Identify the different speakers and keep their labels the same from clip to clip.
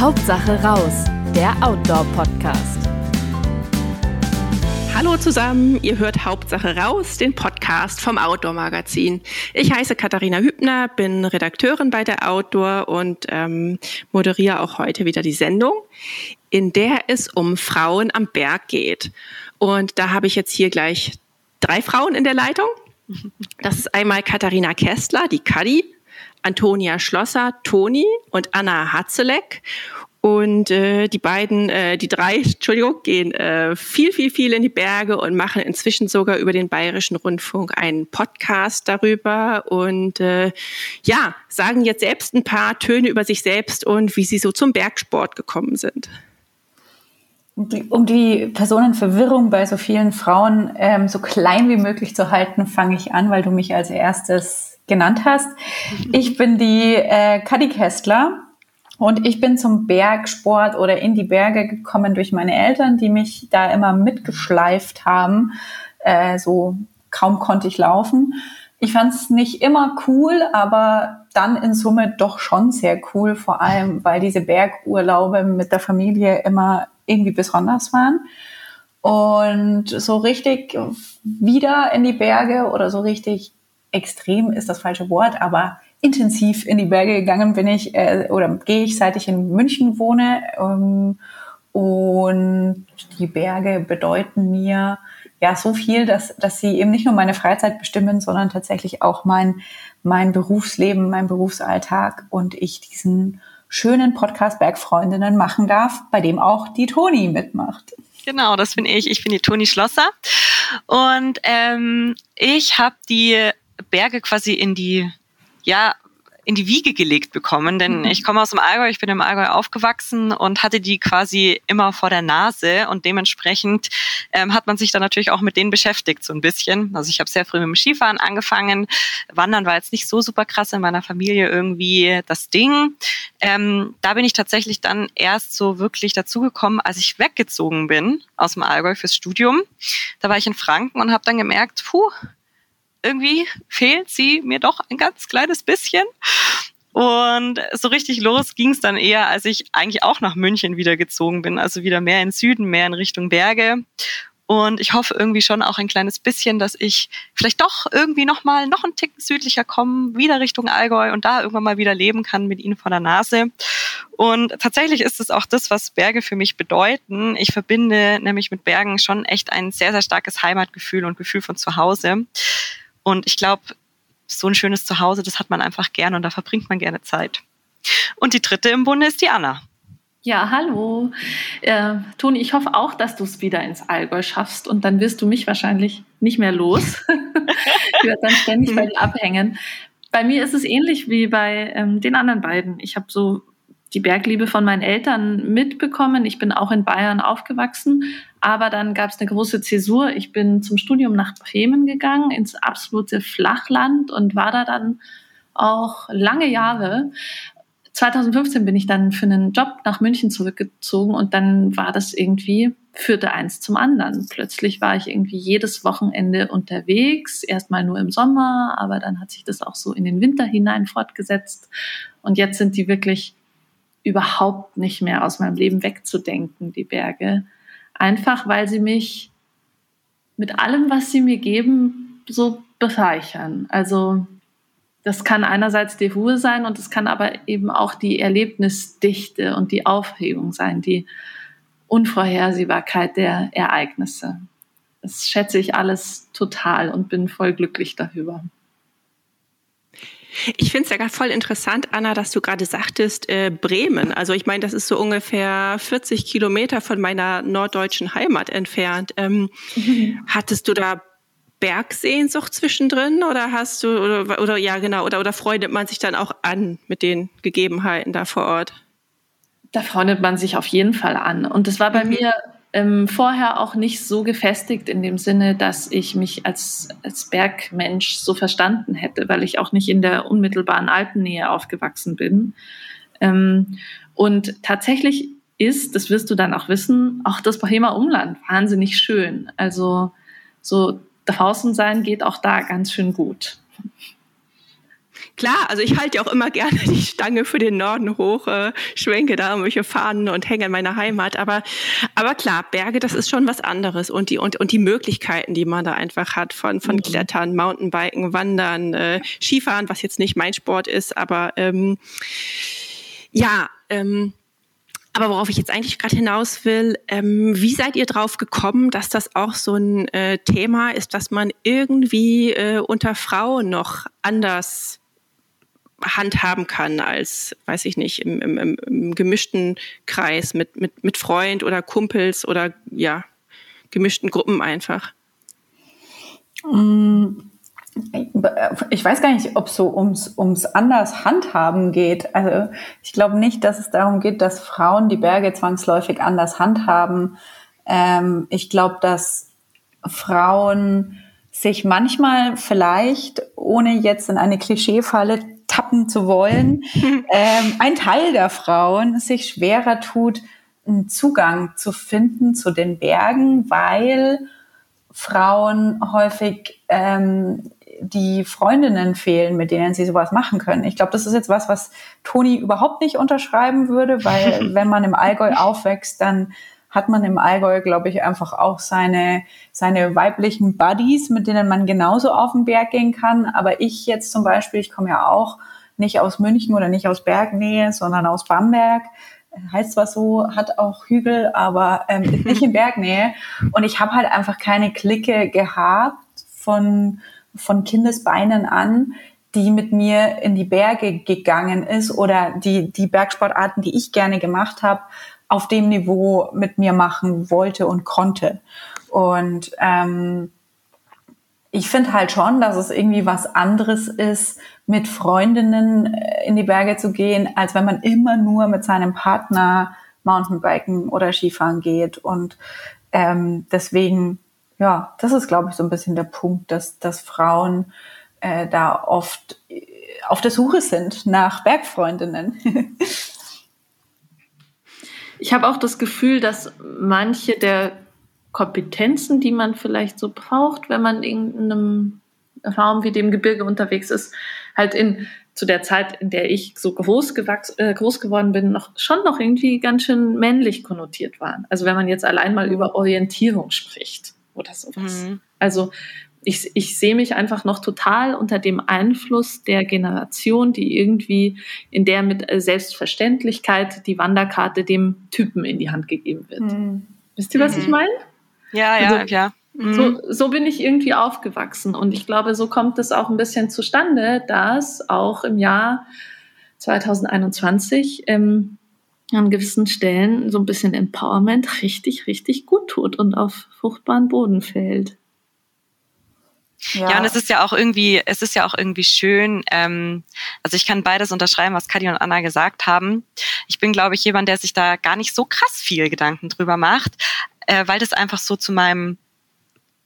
Speaker 1: Hauptsache raus, der Outdoor-Podcast.
Speaker 2: Hallo zusammen, ihr hört Hauptsache raus, den Podcast vom Outdoor Magazin. Ich heiße Katharina Hübner, bin Redakteurin bei der Outdoor und ähm, moderiere auch heute wieder die Sendung, in der es um Frauen am Berg geht. Und da habe ich jetzt hier gleich drei Frauen in der Leitung. Das ist einmal Katharina Kestler, die Kadi, Antonia Schlosser, Toni und Anna Hatzeleck. Und äh, die beiden, äh, die drei, Entschuldigung, gehen äh, viel, viel, viel in die Berge und machen inzwischen sogar über den Bayerischen Rundfunk einen Podcast darüber und äh, ja, sagen jetzt selbst ein paar Töne über sich selbst und wie sie so zum Bergsport gekommen sind.
Speaker 3: Um die Personenverwirrung bei so vielen Frauen ähm, so klein wie möglich zu halten, fange ich an, weil du mich als erstes genannt hast. Ich bin die äh, Kadi Kestler und ich bin zum Bergsport oder in die Berge gekommen durch meine Eltern, die mich da immer mitgeschleift haben. Äh, so kaum konnte ich laufen. Ich fand es nicht immer cool, aber dann in Summe doch schon sehr cool, vor allem weil diese Bergurlaube mit der Familie immer irgendwie besonders waren. Und so richtig wieder in die Berge oder so richtig extrem ist das falsche Wort, aber intensiv in die Berge gegangen bin ich äh, oder gehe ich, seit ich in München wohne. Ähm, und die Berge bedeuten mir ja so viel, dass, dass sie eben nicht nur meine Freizeit bestimmen, sondern tatsächlich auch mein, mein Berufsleben, mein Berufsalltag und ich diesen schönen Podcast Bergfreundinnen machen darf, bei dem auch die Toni mitmacht.
Speaker 4: Genau, das bin ich. Ich bin die Toni Schlosser und ähm, ich habe die Berge quasi in die ja, in die Wiege gelegt bekommen, denn mhm. ich komme aus dem Allgäu, ich bin im Allgäu aufgewachsen und hatte die quasi immer vor der Nase und dementsprechend ähm, hat man sich dann natürlich auch mit denen beschäftigt so ein bisschen. Also ich habe sehr früh mit dem Skifahren angefangen, Wandern war jetzt nicht so super krass in meiner Familie irgendwie das Ding. Ähm, da bin ich tatsächlich dann erst so wirklich dazugekommen, als ich weggezogen bin aus dem Allgäu fürs Studium. Da war ich in Franken und habe dann gemerkt, puh, irgendwie fehlt sie mir doch ein ganz kleines bisschen. Und so richtig los ging es dann eher, als ich eigentlich auch nach München wieder gezogen bin, also wieder mehr in Süden, mehr in Richtung Berge. Und ich hoffe irgendwie schon auch ein kleines bisschen, dass ich vielleicht doch irgendwie noch mal noch einen Ticken südlicher komme, wieder Richtung Allgäu und da irgendwann mal wieder leben kann mit ihnen vor der Nase. Und tatsächlich ist es auch das, was Berge für mich bedeuten. Ich verbinde nämlich mit Bergen schon echt ein sehr, sehr starkes Heimatgefühl und Gefühl von zu Hause. Und ich glaube, so ein schönes Zuhause, das hat man einfach gerne und da verbringt man gerne Zeit. Und die dritte im Bunde ist die Anna.
Speaker 5: Ja, hallo. Äh, Toni, ich hoffe auch, dass du es wieder ins Allgäu schaffst und dann wirst du mich wahrscheinlich nicht mehr los. ich werde dann ständig bei dir abhängen. Bei mir ist es ähnlich wie bei ähm, den anderen beiden. Ich habe so die Bergliebe von meinen Eltern mitbekommen. Ich bin auch in Bayern aufgewachsen, aber dann gab es eine große Zäsur. Ich bin zum Studium nach Bremen gegangen, ins absolute Flachland und war da dann auch lange Jahre. 2015 bin ich dann für einen Job nach München zurückgezogen und dann war das irgendwie, führte eins zum anderen. Plötzlich war ich irgendwie jedes Wochenende unterwegs, erstmal nur im Sommer, aber dann hat sich das auch so in den Winter hinein fortgesetzt. Und jetzt sind die wirklich überhaupt nicht mehr aus meinem Leben wegzudenken, die Berge. Einfach weil sie mich mit allem, was sie mir geben, so bereichern. Also das kann einerseits die Ruhe sein und es kann aber eben auch die Erlebnisdichte und die Aufregung sein, die Unvorhersehbarkeit der Ereignisse. Das schätze ich alles total und bin voll glücklich darüber.
Speaker 2: Ich finde es ja voll interessant, Anna, dass du gerade sagtest, äh, Bremen. Also ich meine, das ist so ungefähr 40 Kilometer von meiner norddeutschen Heimat entfernt. Ähm, mhm. Hattest du da Bergsehnsucht zwischendrin oder hast du oder, oder ja genau oder oder freundet man sich dann auch an mit den Gegebenheiten da vor Ort?
Speaker 5: Da freundet man sich auf jeden Fall an und das war bei mhm. mir ähm, vorher auch nicht so gefestigt in dem Sinne, dass ich mich als, als Bergmensch so verstanden hätte, weil ich auch nicht in der unmittelbaren Alpennähe aufgewachsen bin. Ähm, und tatsächlich ist, das wirst du dann auch wissen, auch das Bohemer Umland wahnsinnig schön. Also so draußen sein geht auch da ganz schön gut.
Speaker 2: Klar, also ich halte ja auch immer gerne die Stange für den Norden hoch, äh, schwenke da irgendwelche Fahnen und hänge in meiner Heimat. Aber, aber klar, Berge, das ist schon was anderes. Und die, und, und die Möglichkeiten, die man da einfach hat von, von mhm. Klettern, Mountainbiken, Wandern, äh, Skifahren, was jetzt nicht mein Sport ist, aber ähm, ja, ähm, aber worauf ich jetzt eigentlich gerade hinaus will, ähm, wie seid ihr drauf gekommen, dass das auch so ein äh, Thema ist, dass man irgendwie äh, unter Frauen noch anders handhaben kann als, weiß ich nicht, im, im, im gemischten Kreis mit, mit, mit Freund oder Kumpels oder ja, gemischten Gruppen einfach?
Speaker 3: Mm, ich weiß gar nicht, ob es so ums, ums anders handhaben geht. Also ich glaube nicht, dass es darum geht, dass Frauen die Berge zwangsläufig anders handhaben. Ähm, ich glaube, dass Frauen sich manchmal vielleicht, ohne jetzt in eine Klischeefalle tappen zu wollen, ähm, ein Teil der Frauen sich schwerer tut, einen Zugang zu finden zu den Bergen, weil Frauen häufig ähm, die Freundinnen fehlen, mit denen sie sowas machen können. Ich glaube, das ist jetzt was, was Toni überhaupt nicht unterschreiben würde, weil wenn man im Allgäu aufwächst, dann hat man im Allgäu, glaube ich, einfach auch seine, seine weiblichen Buddies, mit denen man genauso auf den Berg gehen kann. Aber ich jetzt zum Beispiel, ich komme ja auch nicht aus München oder nicht aus Bergnähe, sondern aus Bamberg. Heißt zwar so, hat auch Hügel, aber ähm, nicht in Bergnähe. Und ich habe halt einfach keine Clique gehabt von von Kindesbeinen an, die mit mir in die Berge gegangen ist oder die, die Bergsportarten, die ich gerne gemacht habe, auf dem Niveau mit mir machen wollte und konnte. Und ähm, ich finde halt schon, dass es irgendwie was anderes ist, mit Freundinnen äh, in die Berge zu gehen, als wenn man immer nur mit seinem Partner Mountainbiken oder Skifahren geht. Und ähm, deswegen ja, das ist, glaube ich, so ein bisschen der Punkt, dass, dass Frauen äh, da oft äh, auf der Suche sind nach Bergfreundinnen.
Speaker 5: ich habe auch das Gefühl, dass manche der Kompetenzen, die man vielleicht so braucht, wenn man in einem Raum wie dem Gebirge unterwegs ist, halt in zu der Zeit, in der ich so groß, gewachs, äh, groß geworden bin, noch schon noch irgendwie ganz schön männlich konnotiert waren. Also wenn man jetzt allein mal über Orientierung spricht oder sowas. Mhm. Also ich, ich sehe mich einfach noch total unter dem Einfluss der Generation, die irgendwie in der mit Selbstverständlichkeit die Wanderkarte dem Typen in die Hand gegeben wird. Mhm. Wisst ihr, was mhm. ich meine?
Speaker 4: Ja, ja, also, ja.
Speaker 5: Mhm. So, so bin ich irgendwie aufgewachsen und ich glaube, so kommt es auch ein bisschen zustande, dass auch im Jahr 2021 ähm, an gewissen Stellen so ein bisschen Empowerment richtig, richtig gut tut und auf fruchtbaren Boden fällt.
Speaker 4: Ja. ja, und es ist ja auch irgendwie, es ist ja auch irgendwie schön. Ähm, also ich kann beides unterschreiben, was Kadi und Anna gesagt haben. Ich bin, glaube ich, jemand, der sich da gar nicht so krass viel Gedanken drüber macht, äh, weil das einfach so zu meinem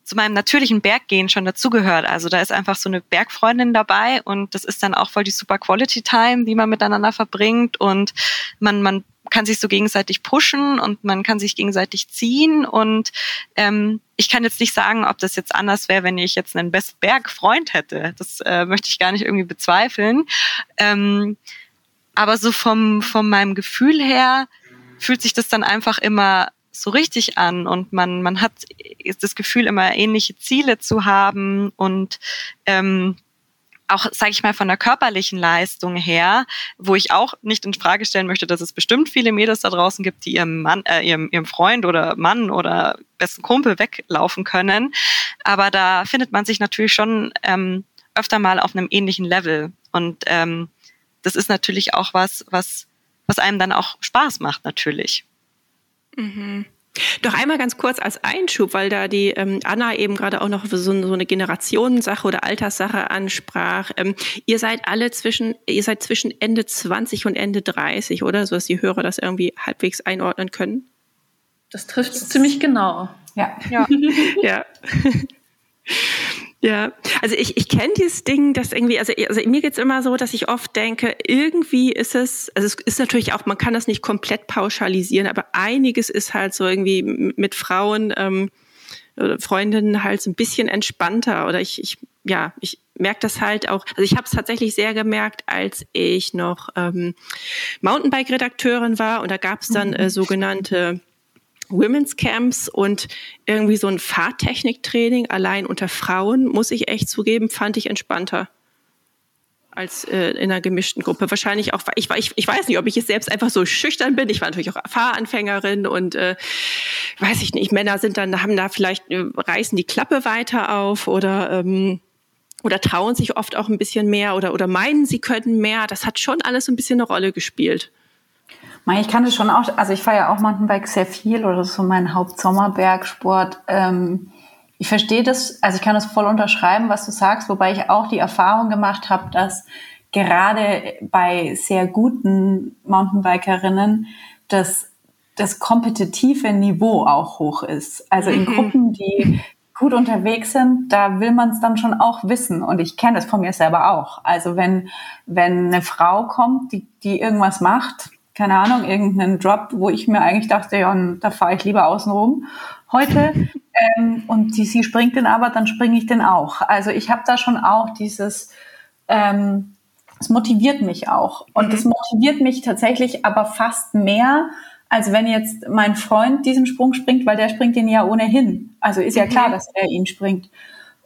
Speaker 4: zu meinem natürlichen Berggehen schon dazugehört. Also da ist einfach so eine Bergfreundin dabei und das ist dann auch voll die super Quality Time, die man miteinander verbringt und man, man kann sich so gegenseitig pushen und man kann sich gegenseitig ziehen. Und ähm, ich kann jetzt nicht sagen, ob das jetzt anders wäre, wenn ich jetzt einen Bestberg-Freund hätte. Das äh, möchte ich gar nicht irgendwie bezweifeln. Ähm, aber so vom, von meinem Gefühl her fühlt sich das dann einfach immer so richtig an und man, man hat das Gefühl, immer ähnliche Ziele zu haben und ähm, auch, sage ich mal, von der körperlichen Leistung her, wo ich auch nicht in Frage stellen möchte, dass es bestimmt viele Mädels da draußen gibt, die ihrem Mann, äh, ihrem, ihrem Freund oder Mann oder besten Kumpel weglaufen können. Aber da findet man sich natürlich schon ähm, öfter mal auf einem ähnlichen Level. Und ähm, das ist natürlich auch was, was, was einem dann auch Spaß macht, natürlich.
Speaker 2: Mhm. Doch einmal ganz kurz als Einschub, weil da die ähm, Anna eben gerade auch noch so, so eine Generationensache oder Alterssache ansprach. Ähm, ihr seid alle zwischen, ihr seid zwischen Ende 20 und Ende 30, oder? So dass die Hörer das irgendwie halbwegs einordnen können.
Speaker 5: Das trifft es ziemlich genau.
Speaker 2: Ja. Ja. ja. Ja, also ich, ich kenne dieses Ding, dass irgendwie, also, also mir geht's immer so, dass ich oft denke, irgendwie ist es, also es ist natürlich auch, man kann das nicht komplett pauschalisieren, aber einiges ist halt so irgendwie mit Frauen, ähm, oder Freundinnen halt so ein bisschen entspannter oder ich, ich ja, ich, merke das halt auch, also ich habe es tatsächlich sehr gemerkt, als ich noch ähm, Mountainbike-Redakteurin war und da gab es dann äh, sogenannte Women's Camps und irgendwie so ein Fahrtechniktraining allein unter Frauen, muss ich echt zugeben, fand ich entspannter als äh, in einer gemischten Gruppe. Wahrscheinlich auch, ich, ich, ich weiß nicht, ob ich jetzt selbst einfach so schüchtern bin. Ich war natürlich auch Fahranfängerin und äh, weiß ich nicht, Männer sind dann, haben da vielleicht, äh, reißen die Klappe weiter auf oder ähm, oder trauen sich oft auch ein bisschen mehr oder, oder meinen, sie könnten mehr. Das hat schon alles so ein bisschen eine Rolle gespielt.
Speaker 3: Ich kann das schon auch, also ich fahre ja auch Mountainbike sehr viel oder so mein Hauptsommerbergsport. Ähm, ich verstehe das, also ich kann das voll unterschreiben, was du sagst, wobei ich auch die Erfahrung gemacht habe, dass gerade bei sehr guten Mountainbikerinnen das, das kompetitive Niveau auch hoch ist. Also in mhm. Gruppen, die gut unterwegs sind, da will man es dann schon auch wissen. Und ich kenne das von mir selber auch. Also wenn, wenn eine Frau kommt, die, die irgendwas macht, keine Ahnung, irgendeinen Drop, wo ich mir eigentlich dachte, ja, da fahre ich lieber außen rum heute. Ähm, und die, sie springt den aber, dann springe ich den auch. Also ich habe da schon auch dieses, ähm, es motiviert mich auch. Und es mhm. motiviert mich tatsächlich aber fast mehr, als wenn jetzt mein Freund diesen Sprung springt, weil der springt den ja ohnehin. Also ist ja klar, mhm. dass er ihn springt.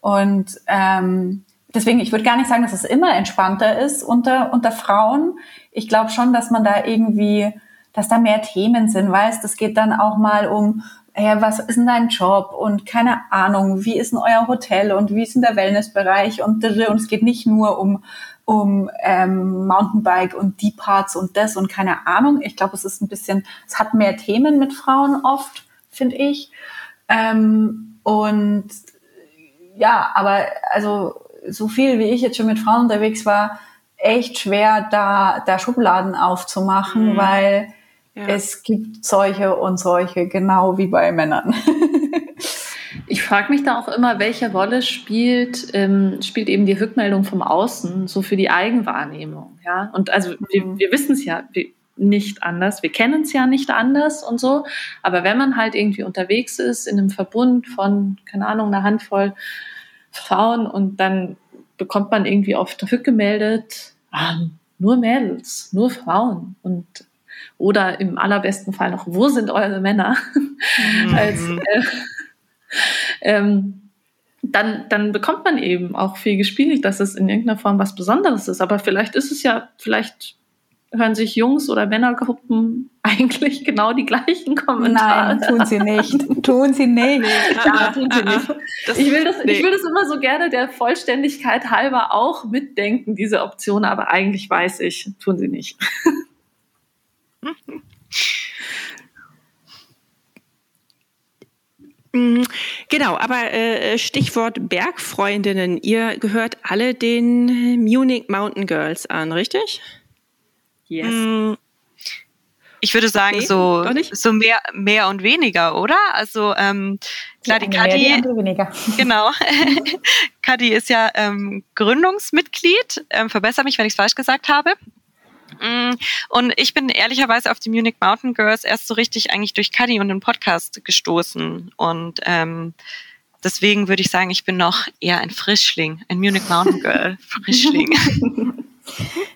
Speaker 3: Und ähm, deswegen, ich würde gar nicht sagen, dass es immer entspannter ist unter, unter Frauen. Ich glaube schon, dass man da irgendwie, dass da mehr Themen sind, weißt, das geht dann auch mal um, ja, was ist denn dein Job? Und keine Ahnung, wie ist denn euer Hotel? Und wie ist denn der Wellnessbereich? Und, und es geht nicht nur um, um ähm, Mountainbike und die Parts und das und keine Ahnung. Ich glaube, es ist ein bisschen, es hat mehr Themen mit Frauen oft, finde ich. Ähm, und ja, aber also so viel wie ich jetzt schon mit Frauen unterwegs war, echt schwer, da, da Schubladen aufzumachen, mhm. weil ja. es gibt solche und solche, genau wie bei Männern.
Speaker 5: Ich frage mich da auch immer, welche Rolle spielt, ähm, spielt eben die Rückmeldung vom Außen so für die Eigenwahrnehmung. Ja? Und also mhm. wir, wir wissen es ja nicht anders, wir kennen es ja nicht anders und so. Aber wenn man halt irgendwie unterwegs ist in einem Verbund von, keine Ahnung, einer Handvoll Frauen und dann bekommt man irgendwie oft rückgemeldet, ah, nur Mädels, nur Frauen und oder im allerbesten Fall noch, wo sind eure Männer? Mhm. Als, äh, ähm, dann, dann bekommt man eben auch viel gespiegelt, dass es in irgendeiner Form was Besonderes ist. Aber vielleicht ist es ja, vielleicht hören sich Jungs- oder Männergruppen eigentlich genau die gleichen Kommentare.
Speaker 3: Nein, tun sie nicht. tun sie nicht.
Speaker 5: Ja, tun sie nicht. ich, will das, nee. ich will das immer so gerne der Vollständigkeit halber auch mitdenken, diese Option, aber eigentlich weiß ich, tun sie nicht.
Speaker 2: Mm, genau, aber äh, Stichwort Bergfreundinnen. Ihr gehört alle den Munich Mountain Girls an, richtig?
Speaker 4: Yes. Mm, ich würde sagen, nee, so, so mehr, mehr und weniger, oder? Also ähm, klar, die Kadi. Genau. Kadi ist ja ähm, Gründungsmitglied. Ähm, verbessere mich, wenn ich es falsch gesagt habe. Mm, und ich bin ehrlicherweise auf die Munich Mountain Girls erst so richtig eigentlich durch Cuddy und den Podcast gestoßen. Und ähm, deswegen würde ich sagen, ich bin noch eher ein Frischling, ein Munich Mountain Girl Frischling.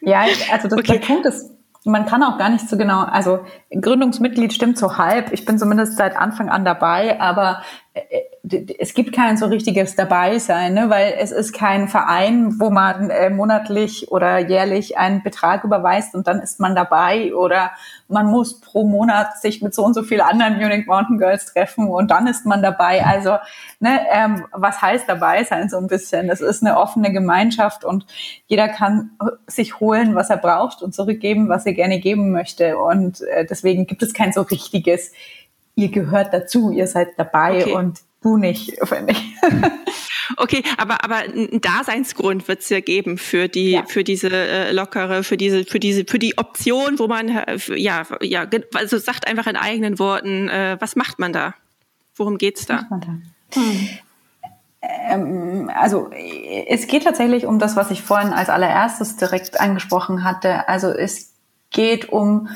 Speaker 3: Ja, also das, okay. der Punkt ist, man kann auch gar nicht so genau, also Gründungsmitglied stimmt so halb. Ich bin zumindest seit Anfang an dabei, aber äh, es gibt kein so richtiges Dabeisein, ne? weil es ist kein Verein, wo man äh, monatlich oder jährlich einen Betrag überweist und dann ist man dabei oder man muss pro Monat sich mit so und so vielen anderen Munich Mountain Girls treffen und dann ist man dabei. Also ne, ähm, was heißt dabei sein so ein bisschen? Das ist eine offene Gemeinschaft und jeder kann sich holen, was er braucht und zurückgeben, was er gerne geben möchte und äh, deswegen gibt es kein so richtiges ihr gehört dazu, ihr seid dabei okay. und du nicht, finde ich.
Speaker 2: Okay, aber aber ein Daseinsgrund wird es ja geben für die ja. für diese äh, lockere, für diese für diese für die Option, wo man äh, ja ja also sagt einfach in eigenen Worten, äh, was macht man da? Worum geht's da? da? Hm.
Speaker 3: Ähm, also es geht tatsächlich um das, was ich vorhin als allererstes direkt angesprochen hatte. Also es geht um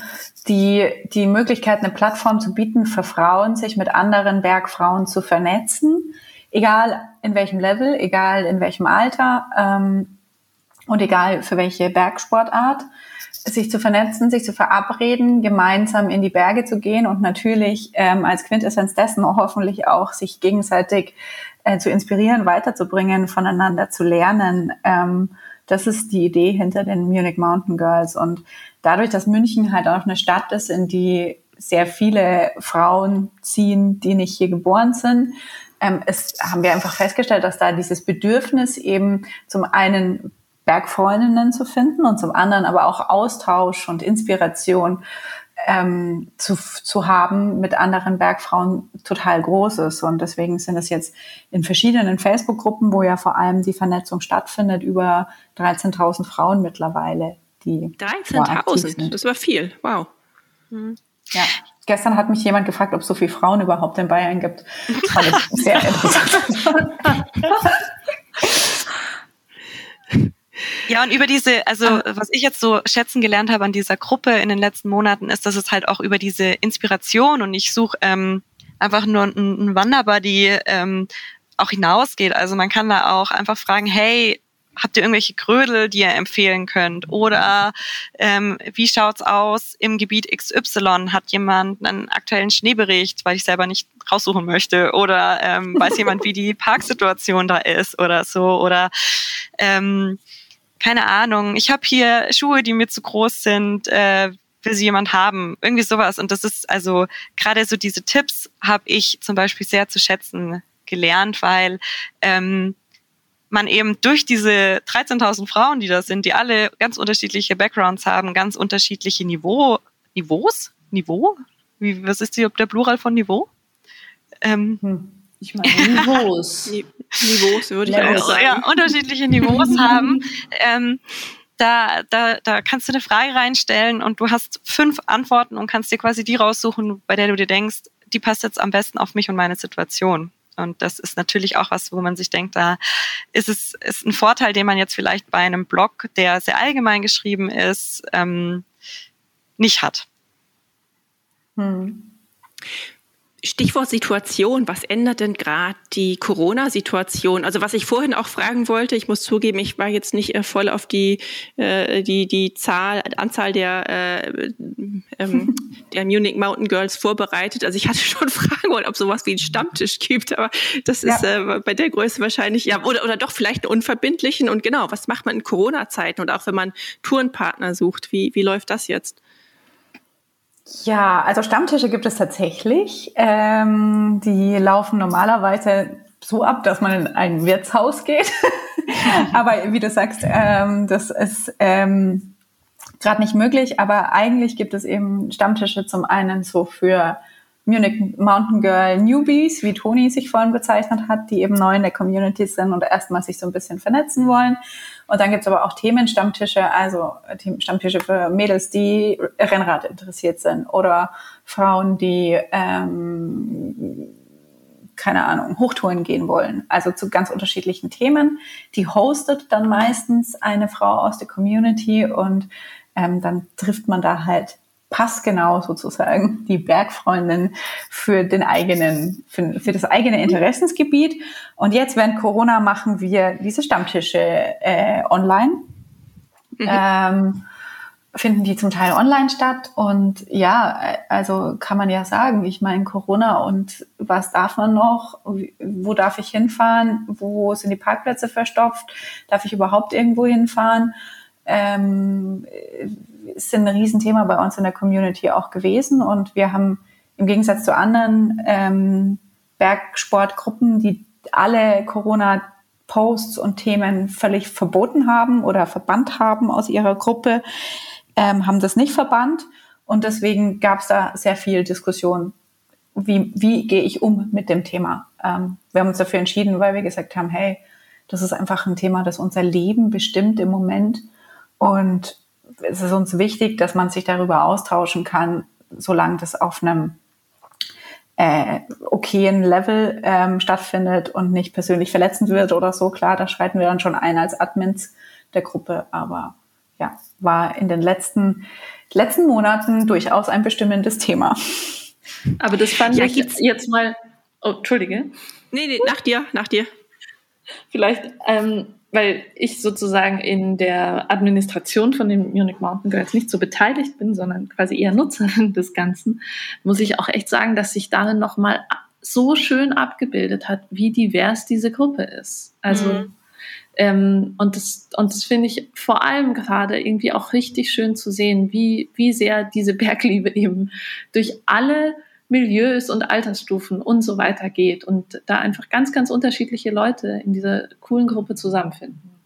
Speaker 3: die, die Möglichkeit, eine Plattform zu bieten für Frauen, sich mit anderen Bergfrauen zu vernetzen, egal in welchem Level, egal in welchem Alter ähm, und egal für welche Bergsportart, sich zu vernetzen, sich zu verabreden, gemeinsam in die Berge zu gehen und natürlich ähm, als Quintessenz dessen hoffentlich auch sich gegenseitig äh, zu inspirieren, weiterzubringen, voneinander zu lernen. Ähm, das ist die Idee hinter den Munich Mountain Girls. Und dadurch, dass München halt auch eine Stadt ist, in die sehr viele Frauen ziehen, die nicht hier geboren sind, ähm, es haben wir einfach festgestellt, dass da dieses Bedürfnis eben zum einen Bergfreundinnen zu finden und zum anderen aber auch Austausch und Inspiration ähm, zu, zu haben mit anderen Bergfrauen total groß ist. Und deswegen sind es jetzt in verschiedenen Facebook-Gruppen, wo ja vor allem die Vernetzung stattfindet, über 13.000 Frauen mittlerweile, die
Speaker 2: 13.000, das war viel, wow.
Speaker 3: Mhm. Ja. Gestern hat mich jemand gefragt, ob es so viele Frauen überhaupt in Bayern gibt. Das fand ich sehr interessant.
Speaker 4: Ja, und über diese, also ah. was ich jetzt so schätzen gelernt habe an dieser Gruppe in den letzten Monaten, ist, dass es halt auch über diese Inspiration und ich suche ähm, einfach nur einen Wanderbuddy ähm, auch hinausgeht. Also man kann da auch einfach fragen, hey, habt ihr irgendwelche Krödel, die ihr empfehlen könnt? Oder ähm, wie schaut's aus im Gebiet XY? Hat jemand einen aktuellen Schneebericht, weil ich selber nicht raussuchen möchte? Oder ähm, weiß jemand, wie die Parksituation da ist oder so? Oder ähm, keine Ahnung, ich habe hier Schuhe, die mir zu groß sind, äh, will sie jemand haben, irgendwie sowas. Und das ist also gerade so diese Tipps habe ich zum Beispiel sehr zu schätzen gelernt, weil ähm, man eben durch diese 13.000 Frauen, die da sind, die alle ganz unterschiedliche Backgrounds haben, ganz unterschiedliche Niveau, Niveaus, Niveau, wie was ist die, der Plural von Niveau?
Speaker 5: Ähm, hm. Ich meine Niveaus.
Speaker 2: Niveaus würde ich auch sagen.
Speaker 4: Ja, unterschiedliche Niveaus haben. Ähm, da, da, da kannst du eine Frage reinstellen und du hast fünf Antworten und kannst dir quasi die raussuchen, bei der du dir denkst, die passt jetzt am besten auf mich und meine Situation. Und das ist natürlich auch was, wo man sich denkt, da ist es ist ein Vorteil, den man jetzt vielleicht bei einem Blog, der sehr allgemein geschrieben ist, ähm, nicht hat.
Speaker 2: Hm. Stichwort Situation, was ändert denn gerade die Corona-Situation? Also was ich vorhin auch fragen wollte, ich muss zugeben, ich war jetzt nicht äh, voll auf die, äh, die, die Zahl, Anzahl der, äh, ähm, der Munich Mountain Girls vorbereitet. Also ich hatte schon fragen wollen, ob sowas wie einen Stammtisch gibt, aber das ist ja. äh, bei der Größe wahrscheinlich, ja, oder, oder doch vielleicht einen unverbindlichen. Und genau, was macht man in Corona-Zeiten und auch wenn man Tourenpartner sucht? Wie, wie läuft das jetzt?
Speaker 3: Ja, also Stammtische gibt es tatsächlich. Ähm, die laufen normalerweise so ab, dass man in ein Wirtshaus geht. aber wie du sagst, ähm, das ist ähm, gerade nicht möglich. Aber eigentlich gibt es eben Stammtische zum einen so für Munich Mountain Girl Newbies, wie Toni sich vorhin bezeichnet hat, die eben neu in der Community sind und erstmal sich so ein bisschen vernetzen wollen. Und dann gibt's aber auch Themenstammtische, also Stammtische für Mädels, die Rennrad interessiert sind oder Frauen, die ähm, keine Ahnung, Hochtouren gehen wollen. Also zu ganz unterschiedlichen Themen. Die hostet dann meistens eine Frau aus der Community und ähm, dann trifft man da halt passgenau sozusagen die Bergfreundin für den eigenen, für, für das eigene Interessensgebiet. Und jetzt während Corona machen wir diese Stammtische äh, online. Mhm. Ähm, finden die zum Teil online statt. Und ja, also kann man ja sagen, ich meine Corona und was darf man noch? Wo darf ich hinfahren? Wo sind die Parkplätze verstopft? Darf ich überhaupt irgendwo hinfahren? Ähm, ist ein Riesenthema bei uns in der Community auch gewesen. Und wir haben im Gegensatz zu anderen ähm, Bergsportgruppen, die alle Corona-Posts und Themen völlig verboten haben oder verbannt haben aus ihrer Gruppe, ähm, haben das nicht verbannt. Und deswegen gab es da sehr viel Diskussion. Wie, wie gehe ich um mit dem Thema? Ähm, wir haben uns dafür entschieden, weil wir gesagt haben, hey, das ist einfach ein Thema, das unser Leben bestimmt im Moment. Und es ist uns wichtig, dass man sich darüber austauschen kann, solange das auf einem äh, okayen Level ähm, stattfindet und nicht persönlich verletzend wird oder so. Klar, da schreiten wir dann schon ein als Admins der Gruppe, aber ja, war in den letzten, letzten Monaten durchaus ein bestimmendes Thema.
Speaker 5: Aber das fand ja, ich jetzt mal, oh, Entschuldige.
Speaker 2: Nee, nee, nach dir, nach dir.
Speaker 5: Vielleicht, ähm, weil ich sozusagen in der Administration von den Munich Mountain Girls nicht so beteiligt bin, sondern quasi eher Nutzerin des Ganzen, muss ich auch echt sagen, dass sich darin nochmal so schön abgebildet hat, wie divers diese Gruppe ist. Also mhm. ähm, und das, und das finde ich vor allem gerade irgendwie auch richtig schön zu sehen, wie, wie sehr diese Bergliebe eben durch alle Milieus und Altersstufen und so weiter geht und da einfach ganz, ganz unterschiedliche Leute in dieser coolen Gruppe zusammenfinden.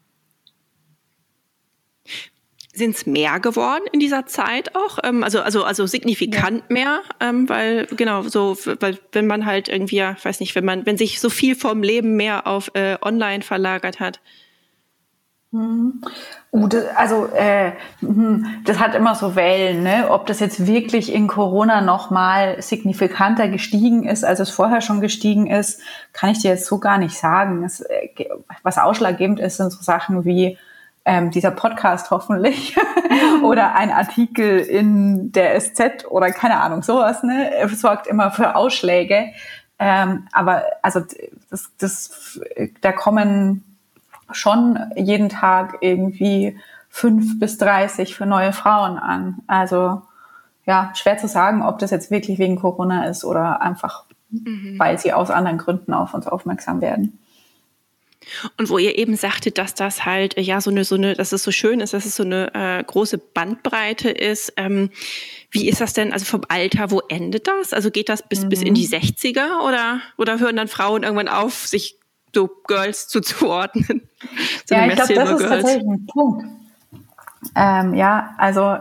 Speaker 2: Sind es mehr geworden in dieser Zeit auch? Ähm, also, also, also signifikant ja. mehr, ähm, weil, genau, so, weil, wenn man halt irgendwie, ja, weiß nicht, wenn man, wenn sich so viel vom Leben mehr auf äh, online verlagert hat.
Speaker 3: Mhm. Uh, das, also äh, hm, das hat immer so Wellen, ne? ob das jetzt wirklich in Corona nochmal signifikanter gestiegen ist, als es vorher schon gestiegen ist, kann ich dir jetzt so gar nicht sagen. Das, äh, was ausschlaggebend ist, sind so Sachen wie ähm, dieser Podcast hoffentlich oder ein Artikel in der SZ oder keine Ahnung, sowas, ne? sorgt immer für Ausschläge. Ähm, aber also das, das, da kommen schon jeden Tag irgendwie fünf bis dreißig für neue Frauen an. Also ja, schwer zu sagen, ob das jetzt wirklich wegen Corona ist oder einfach, mhm. weil sie aus anderen Gründen auf uns aufmerksam werden.
Speaker 2: Und wo ihr eben sagtet, dass das halt, ja, so eine, so eine, dass es so schön ist, dass es so eine äh, große Bandbreite ist. Ähm, wie ist das denn, also vom Alter, wo endet das? Also geht das bis, mhm. bis in die 60er oder, oder hören dann Frauen irgendwann auf, sich Girls zuzuordnen.
Speaker 3: So ja, ich glaube, das ist tatsächlich ein Punkt. Ähm, ja, also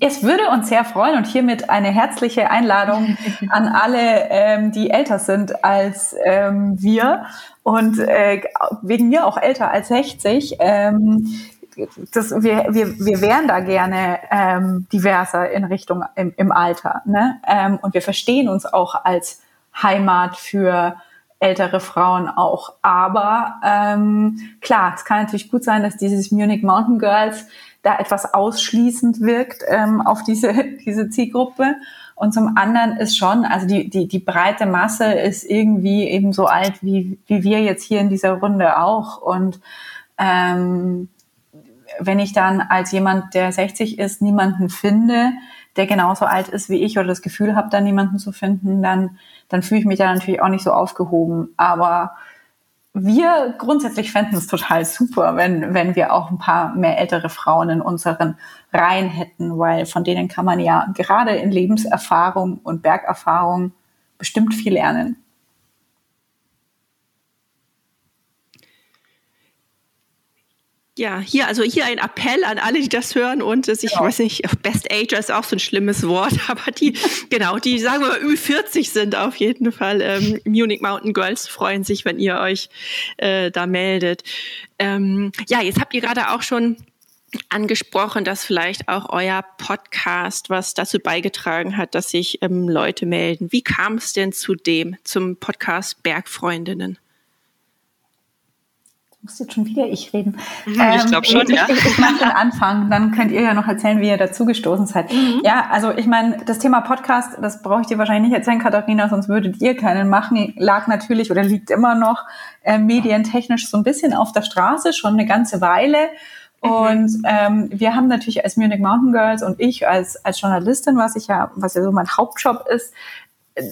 Speaker 3: es würde uns sehr freuen und hiermit eine herzliche Einladung an alle, ähm, die älter sind als ähm, wir und äh, wegen mir auch älter als 60. Ähm, das, wir, wir, wir wären da gerne ähm, diverser in Richtung im, im Alter. Ne? Ähm, und wir verstehen uns auch als Heimat für ältere Frauen auch. Aber ähm, klar, es kann natürlich gut sein, dass dieses Munich Mountain Girls da etwas ausschließend wirkt ähm, auf diese, diese Zielgruppe. Und zum anderen ist schon, also die, die, die breite Masse ist irgendwie eben so alt wie, wie wir jetzt hier in dieser Runde auch. Und ähm, wenn ich dann als jemand, der 60 ist, niemanden finde, der genauso alt ist wie ich oder das Gefühl habe, da niemanden zu finden, dann, dann fühle ich mich da natürlich auch nicht so aufgehoben. Aber wir grundsätzlich fänden es total super, wenn, wenn wir auch ein paar mehr ältere Frauen in unseren Reihen hätten, weil von denen kann man ja gerade in Lebenserfahrung und Bergerfahrung bestimmt viel lernen.
Speaker 2: Ja, hier, also hier ein Appell an alle, die das hören und ich genau. weiß nicht, Best Ager ist auch so ein schlimmes Wort, aber die, genau, die sagen wir mal über 40 sind auf jeden Fall. Ähm, Munich Mountain Girls freuen sich, wenn ihr euch äh, da meldet. Ähm, ja, jetzt habt ihr gerade auch schon angesprochen, dass vielleicht auch euer Podcast was dazu beigetragen hat, dass sich ähm, Leute melden. Wie kam es denn zu dem, zum Podcast Bergfreundinnen?
Speaker 3: Muss jetzt schon wieder ich reden.
Speaker 4: Mhm, ich ähm, glaube schon,
Speaker 3: ich,
Speaker 4: ja.
Speaker 3: Ich, ich mache den Anfang, dann könnt ihr ja noch erzählen, wie ihr dazugestoßen seid. Mhm. Ja, also ich meine, das Thema Podcast, das brauche ich dir wahrscheinlich nicht erzählen, Katharina, sonst würdet ihr keinen machen. Lag natürlich oder liegt immer noch äh, medientechnisch so ein bisschen auf der Straße, schon eine ganze Weile. Mhm. Und ähm, wir haben natürlich als Munich Mountain Girls und ich als, als Journalistin, was ich ja, was ja so mein Hauptjob ist,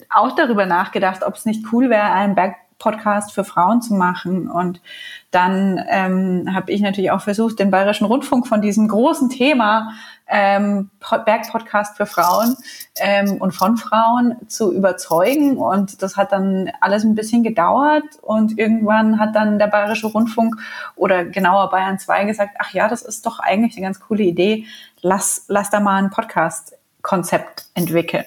Speaker 3: auch darüber nachgedacht, ob es nicht cool wäre, einen Berg Podcast für Frauen zu machen. Und dann ähm, habe ich natürlich auch versucht, den Bayerischen Rundfunk von diesem großen Thema ähm, Bergpodcast für Frauen ähm, und von Frauen zu überzeugen. Und das hat dann alles ein bisschen gedauert. Und irgendwann hat dann der Bayerische Rundfunk oder genauer Bayern 2 gesagt, ach ja, das ist doch eigentlich eine ganz coole Idee. Lass, lass da mal ein Podcast-Konzept entwickeln.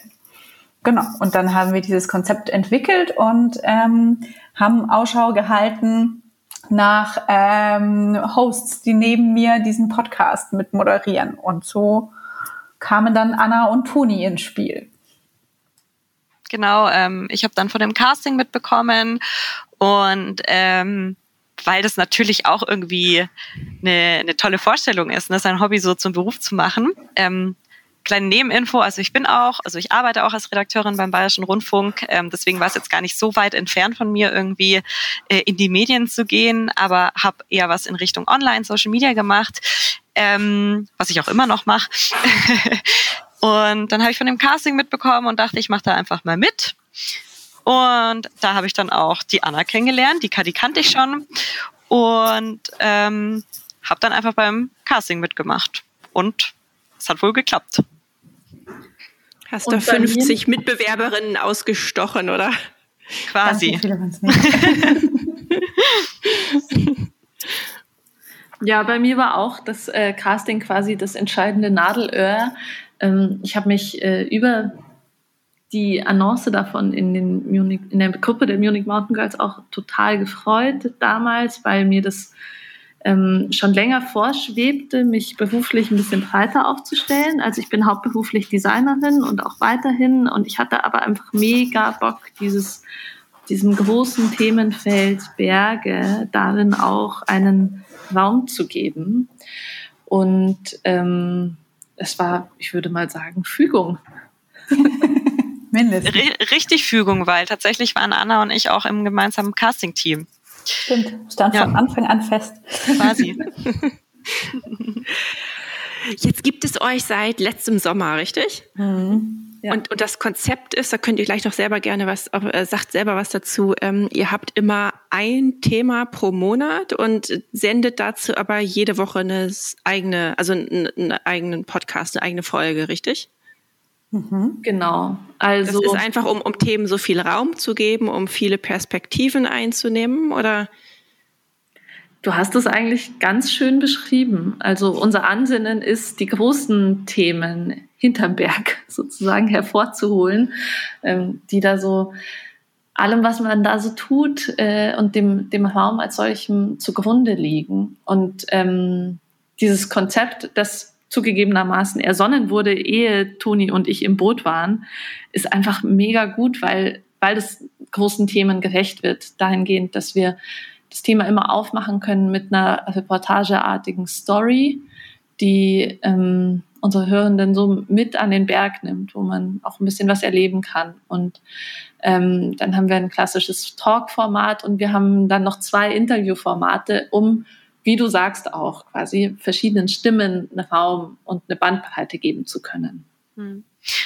Speaker 3: Genau. Und dann haben wir dieses Konzept entwickelt und ähm, haben Ausschau gehalten nach ähm, Hosts, die neben mir diesen Podcast mit moderieren. Und so kamen dann Anna und Toni ins Spiel.
Speaker 4: Genau, ähm, ich habe dann von dem Casting mitbekommen und ähm, weil das natürlich auch irgendwie eine, eine tolle Vorstellung ist, ne, sein Hobby so zum Beruf zu machen, ähm, kleine Nebeninfo, also ich bin auch, also ich arbeite auch als Redakteurin beim Bayerischen Rundfunk, ähm, deswegen war es jetzt gar nicht so weit entfernt von mir, irgendwie äh, in die Medien zu gehen, aber habe eher was in Richtung Online, Social Media gemacht, ähm, was ich auch immer noch mache. und dann habe ich von dem Casting mitbekommen und dachte, ich mache da einfach mal mit. Und da habe ich dann auch die Anna kennengelernt, die, die kannte ich schon. Und ähm, habe dann einfach beim Casting mitgemacht. Und es hat wohl geklappt.
Speaker 2: Hast du 50 Mitbewerberinnen ausgestochen, oder?
Speaker 4: Quasi.
Speaker 5: ja, bei mir war auch das äh, Casting quasi das entscheidende Nadelöhr. Ähm, ich habe mich äh, über die Annonce davon in, den Munich, in der Gruppe der Munich Mountain Girls auch total gefreut damals, weil mir das ähm, schon länger vorschwebte, mich beruflich ein bisschen breiter aufzustellen. Also ich bin hauptberuflich Designerin und auch weiterhin und ich hatte aber einfach mega Bock, dieses, diesem großen Themenfeld Berge darin auch einen Raum zu geben. Und ähm, es war, ich würde mal sagen, Fügung.
Speaker 4: Mindestens. richtig Fügung, weil tatsächlich waren Anna und ich auch im gemeinsamen Casting-Team.
Speaker 3: Stimmt, stand ja. von Anfang an fest. Quasi.
Speaker 2: Jetzt gibt es euch seit letztem Sommer, richtig? Mhm. Ja. Und, und das Konzept ist, da könnt ihr gleich noch selber gerne was, äh, sagt selber was dazu. Ähm, ihr habt immer ein Thema pro Monat und sendet dazu aber jede Woche eine eigene, also einen, einen eigenen Podcast, eine eigene Folge, richtig?
Speaker 5: Mhm. Genau. Also
Speaker 2: das ist einfach, um, um Themen so viel Raum zu geben, um viele Perspektiven einzunehmen, oder?
Speaker 5: Du hast es eigentlich ganz schön beschrieben. Also unser Ansinnen ist, die großen Themen hinterm Berg sozusagen hervorzuholen, ähm, die da so allem, was man da so tut äh, und dem, dem Raum als solchem zugrunde liegen. Und ähm, dieses Konzept, das zugegebenermaßen ersonnen wurde, ehe Toni und ich im Boot waren, ist einfach mega gut, weil, weil das großen Themen gerecht wird, dahingehend, dass wir das Thema immer aufmachen können mit einer reportageartigen Story, die ähm, unsere Hörenden so mit an den Berg nimmt, wo man auch ein bisschen was erleben kann. Und ähm, dann haben wir ein klassisches Talk-Format und wir haben dann noch zwei Interview-Formate, um wie du sagst, auch quasi verschiedenen Stimmen einen Raum und eine Bandbreite geben zu können.
Speaker 4: Hm.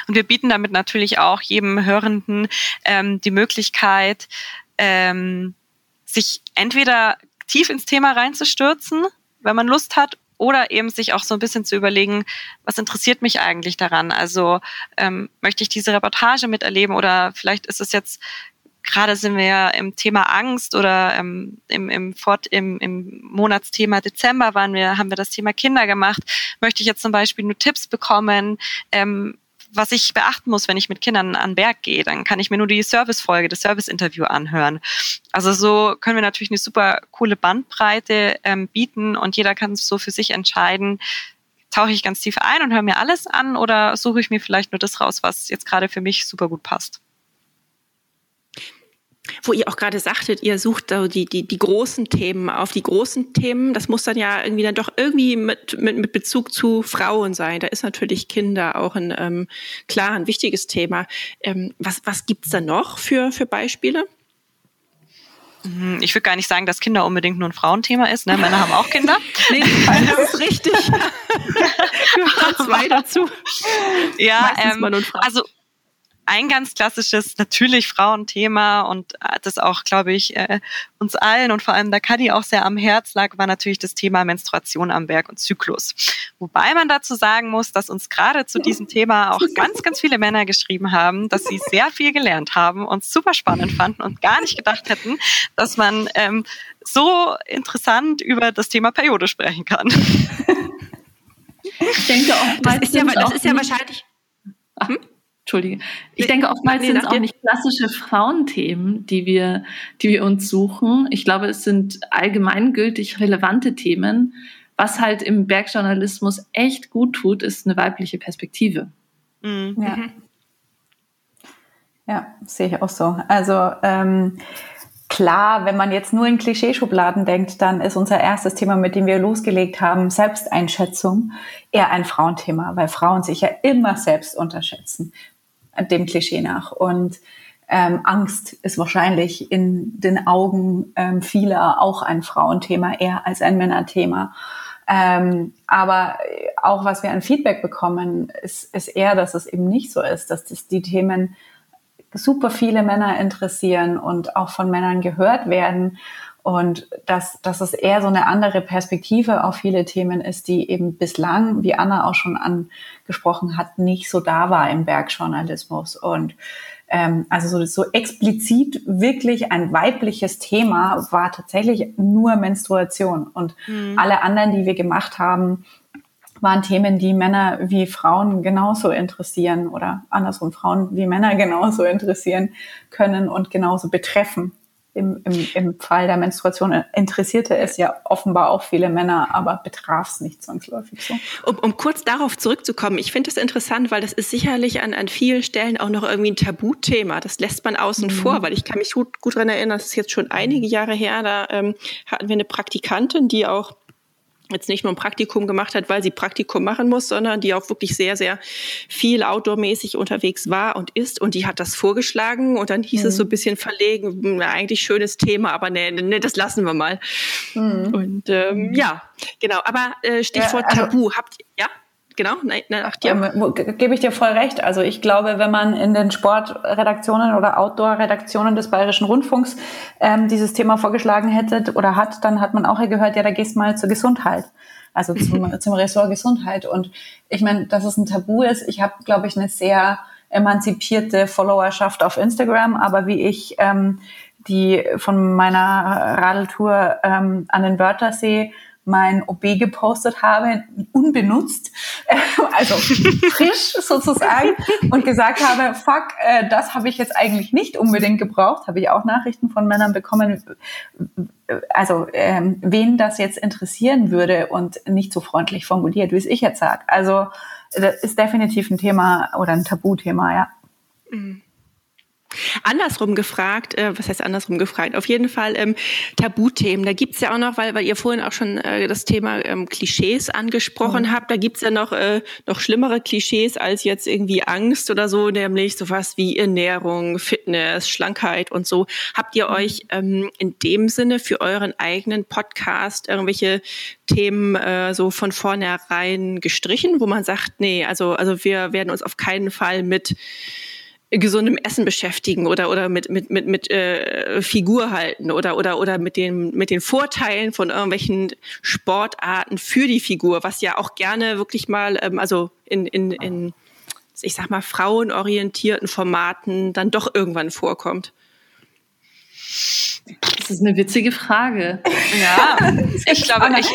Speaker 4: Und wir bieten damit natürlich auch jedem Hörenden ähm, die Möglichkeit, ähm, sich entweder tief ins Thema reinzustürzen, wenn man Lust hat, oder eben sich auch so ein bisschen zu überlegen, was interessiert mich eigentlich daran? Also ähm, möchte ich diese Reportage miterleben oder vielleicht ist es jetzt gerade sind wir ja im Thema Angst oder ähm, im, im, Fort, im, im Monatsthema Dezember waren wir, haben wir das Thema Kinder gemacht. Möchte ich jetzt zum Beispiel nur Tipps bekommen, ähm, was ich beachten muss, wenn ich mit Kindern an den Berg gehe, dann kann ich mir nur die Servicefolge, das Service-Interview anhören. Also so können wir natürlich eine super coole Bandbreite ähm, bieten und jeder kann so für sich entscheiden, tauche ich ganz tief ein und höre mir alles an oder suche ich mir vielleicht nur das raus, was jetzt gerade für mich super gut passt
Speaker 2: wo ihr auch gerade sagtet, ihr sucht so die, die, die großen Themen auf. Die großen Themen, das muss dann ja irgendwie dann doch irgendwie mit, mit, mit Bezug zu Frauen sein. Da ist natürlich Kinder auch ein, ähm, klar, ein wichtiges Thema. Ähm, was was gibt's da noch für, für Beispiele?
Speaker 4: Hm, ich würde gar nicht sagen, dass Kinder unbedingt nur ein Frauenthema ist. Ne? Männer haben auch Kinder.
Speaker 2: nee, das ist richtig. Gehört zwei dazu.
Speaker 4: Ja, ähm, also ein ganz klassisches, natürlich Frauenthema und äh, das auch, glaube ich, äh, uns allen und vor allem der Kadi auch sehr am Herz lag, war natürlich das Thema Menstruation am Berg und Zyklus. Wobei man dazu sagen muss, dass uns gerade zu diesem Thema auch ganz, ganz viele Männer geschrieben haben, dass sie sehr viel gelernt haben und super spannend fanden und gar nicht gedacht hätten, dass man ähm, so interessant über das Thema Periode sprechen kann.
Speaker 5: Ich denke auch, das ist ja, das ist ja wahrscheinlich. Hm? Entschuldige. Ich denke, oftmals nee, sind es auch nicht klassische Frauenthemen, die wir, die wir uns suchen. Ich glaube, es sind allgemeingültig relevante Themen. Was halt im Bergjournalismus echt gut tut, ist eine weibliche Perspektive.
Speaker 3: Mhm. Ja. ja, sehe ich auch so. Also ähm, klar, wenn man jetzt nur in Klischeeschubladen denkt, dann ist unser erstes Thema, mit dem wir losgelegt haben, Selbsteinschätzung, eher ein Frauenthema, weil Frauen sich ja immer selbst unterschätzen, dem Klischee nach. Und ähm, Angst ist wahrscheinlich in den Augen ähm, vieler auch ein Frauenthema, eher als ein Männerthema. Ähm, aber auch was wir an Feedback bekommen, ist, ist eher, dass es eben nicht so ist, dass das die Themen super viele Männer interessieren und auch von Männern gehört werden. Und dass, dass es eher so eine andere Perspektive auf viele Themen ist, die eben bislang, wie Anna auch schon angesprochen hat, nicht so da war im Bergjournalismus. Und ähm, also so, so explizit wirklich ein weibliches Thema war tatsächlich nur Menstruation. Und mhm. alle anderen, die wir gemacht haben, waren Themen, die Männer wie Frauen genauso interessieren oder andersrum Frauen wie Männer genauso interessieren können und genauso betreffen. Im, im, im Fall der Menstruation interessierte es ja offenbar auch viele Männer, aber betraf es nicht zwangsläufig so.
Speaker 2: Um, um kurz darauf zurückzukommen, ich finde das interessant, weil das ist sicherlich an, an vielen Stellen auch noch irgendwie ein Tabuthema. Das lässt man außen mhm. vor, weil ich kann mich gut, gut daran erinnern, das ist jetzt schon einige Jahre her, da ähm, hatten wir eine Praktikantin, die auch jetzt nicht nur ein Praktikum gemacht hat, weil sie Praktikum machen muss, sondern die auch wirklich sehr, sehr viel outdoormäßig unterwegs war und ist. Und die hat das vorgeschlagen und dann hieß mhm. es so ein bisschen verlegen, hm, eigentlich schönes Thema, aber nee, nee das lassen wir mal. Mhm. Und ähm, ja, genau. Aber äh, Stichwort ja, also, Tabu, habt ihr, ja? Genau, nein, nach dir.
Speaker 3: Ähm, Gebe ich dir voll recht. Also ich glaube, wenn man in den Sportredaktionen oder Outdoor-Redaktionen des Bayerischen Rundfunks ähm, dieses Thema vorgeschlagen hätte oder hat, dann hat man auch gehört, ja, da gehst mal zur Gesundheit. Also zum, zum Ressort Gesundheit. Und ich meine, dass es ein Tabu ist, ich habe, glaube ich, eine sehr emanzipierte Followerschaft auf Instagram, aber wie ich ähm, die von meiner Radeltour ähm, an den Wörthersee mein OB gepostet habe, unbenutzt, äh, also frisch sozusagen, und gesagt habe, fuck, äh, das habe ich jetzt eigentlich nicht unbedingt gebraucht, habe ich auch Nachrichten von Männern bekommen, also ähm, wen das jetzt interessieren würde und nicht so freundlich formuliert, wie es ich jetzt sage. Also das ist definitiv ein Thema oder ein Tabuthema, ja. Mhm.
Speaker 2: Andersrum gefragt, äh, was heißt andersrum gefragt? Auf jeden Fall ähm, Tabuthemen. Da gibt's ja auch noch, weil, weil ihr vorhin auch schon äh, das Thema ähm, Klischees angesprochen mhm. habt, da gibt's ja noch, äh, noch schlimmere Klischees als jetzt irgendwie Angst oder so, nämlich sowas wie Ernährung, Fitness, Schlankheit und so. Habt ihr mhm. euch ähm, in dem Sinne für euren eigenen Podcast irgendwelche Themen äh, so von vornherein gestrichen, wo man sagt, nee, also, also wir werden uns auf keinen Fall mit gesundem Essen beschäftigen oder oder mit mit mit mit äh, Figur halten oder oder oder mit den mit den Vorteilen von irgendwelchen Sportarten für die Figur, was ja auch gerne wirklich mal ähm, also in in in ich sag mal frauenorientierten Formaten dann doch irgendwann vorkommt.
Speaker 5: Das ist eine witzige Frage.
Speaker 4: Ja, ich glaube, ich,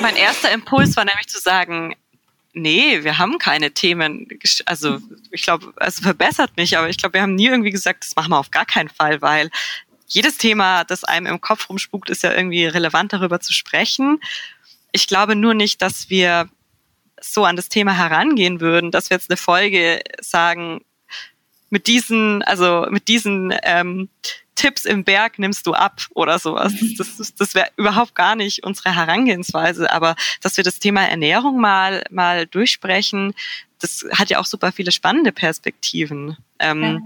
Speaker 4: mein erster Impuls war nämlich zu sagen, nee, wir haben keine Themen. Also ich glaube, also verbessert nicht, aber ich glaube, wir haben nie irgendwie gesagt, das machen wir auf gar keinen Fall, weil jedes Thema, das einem im Kopf rumspukt, ist ja irgendwie relevant darüber zu sprechen. Ich glaube nur nicht, dass wir so an das Thema herangehen würden, dass wir jetzt eine Folge sagen, mit diesen, also mit diesen ähm, Tipps im Berg nimmst du ab oder sowas. Das, das, das wäre überhaupt gar nicht unsere Herangehensweise. Aber dass wir das Thema Ernährung mal, mal durchsprechen, das hat ja auch super viele spannende Perspektiven. Ähm, ja.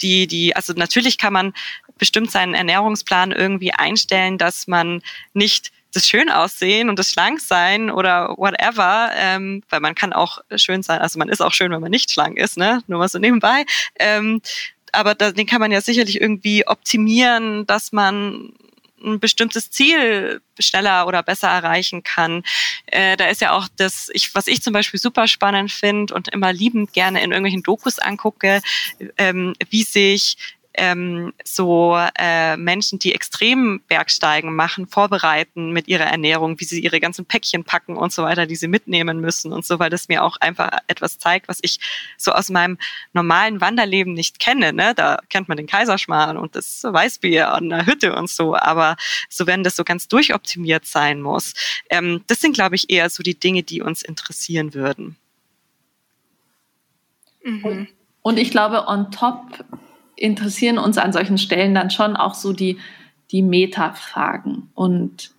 Speaker 4: Die, die, also natürlich kann man bestimmt seinen Ernährungsplan irgendwie einstellen, dass man nicht das schön aussehen und das schlank sein oder whatever, ähm, weil man kann auch schön sein, also man ist auch schön, wenn man nicht schlank ist, ne? Nur mal so nebenbei. Ähm, aber da, den kann man ja sicherlich irgendwie optimieren, dass man ein bestimmtes Ziel schneller oder besser erreichen kann. Äh, da ist ja auch das, ich, was ich zum Beispiel super spannend finde und immer liebend gerne in irgendwelchen Dokus angucke, ähm, wie sich ähm, so äh, Menschen, die extrem Bergsteigen machen, vorbereiten mit ihrer Ernährung, wie sie ihre ganzen Päckchen packen und so weiter, die sie mitnehmen müssen und so, weil das mir auch einfach etwas zeigt, was ich so aus meinem normalen Wanderleben nicht kenne. Ne? Da kennt man den Kaiserschmarrn und das Weißbier an der Hütte und so, aber so wenn das so ganz durchoptimiert sein muss, ähm, das sind, glaube ich, eher so die Dinge, die uns interessieren würden.
Speaker 5: Mhm. Und ich glaube, on top interessieren uns an solchen Stellen dann schon auch so die, die Meta-Fragen. Und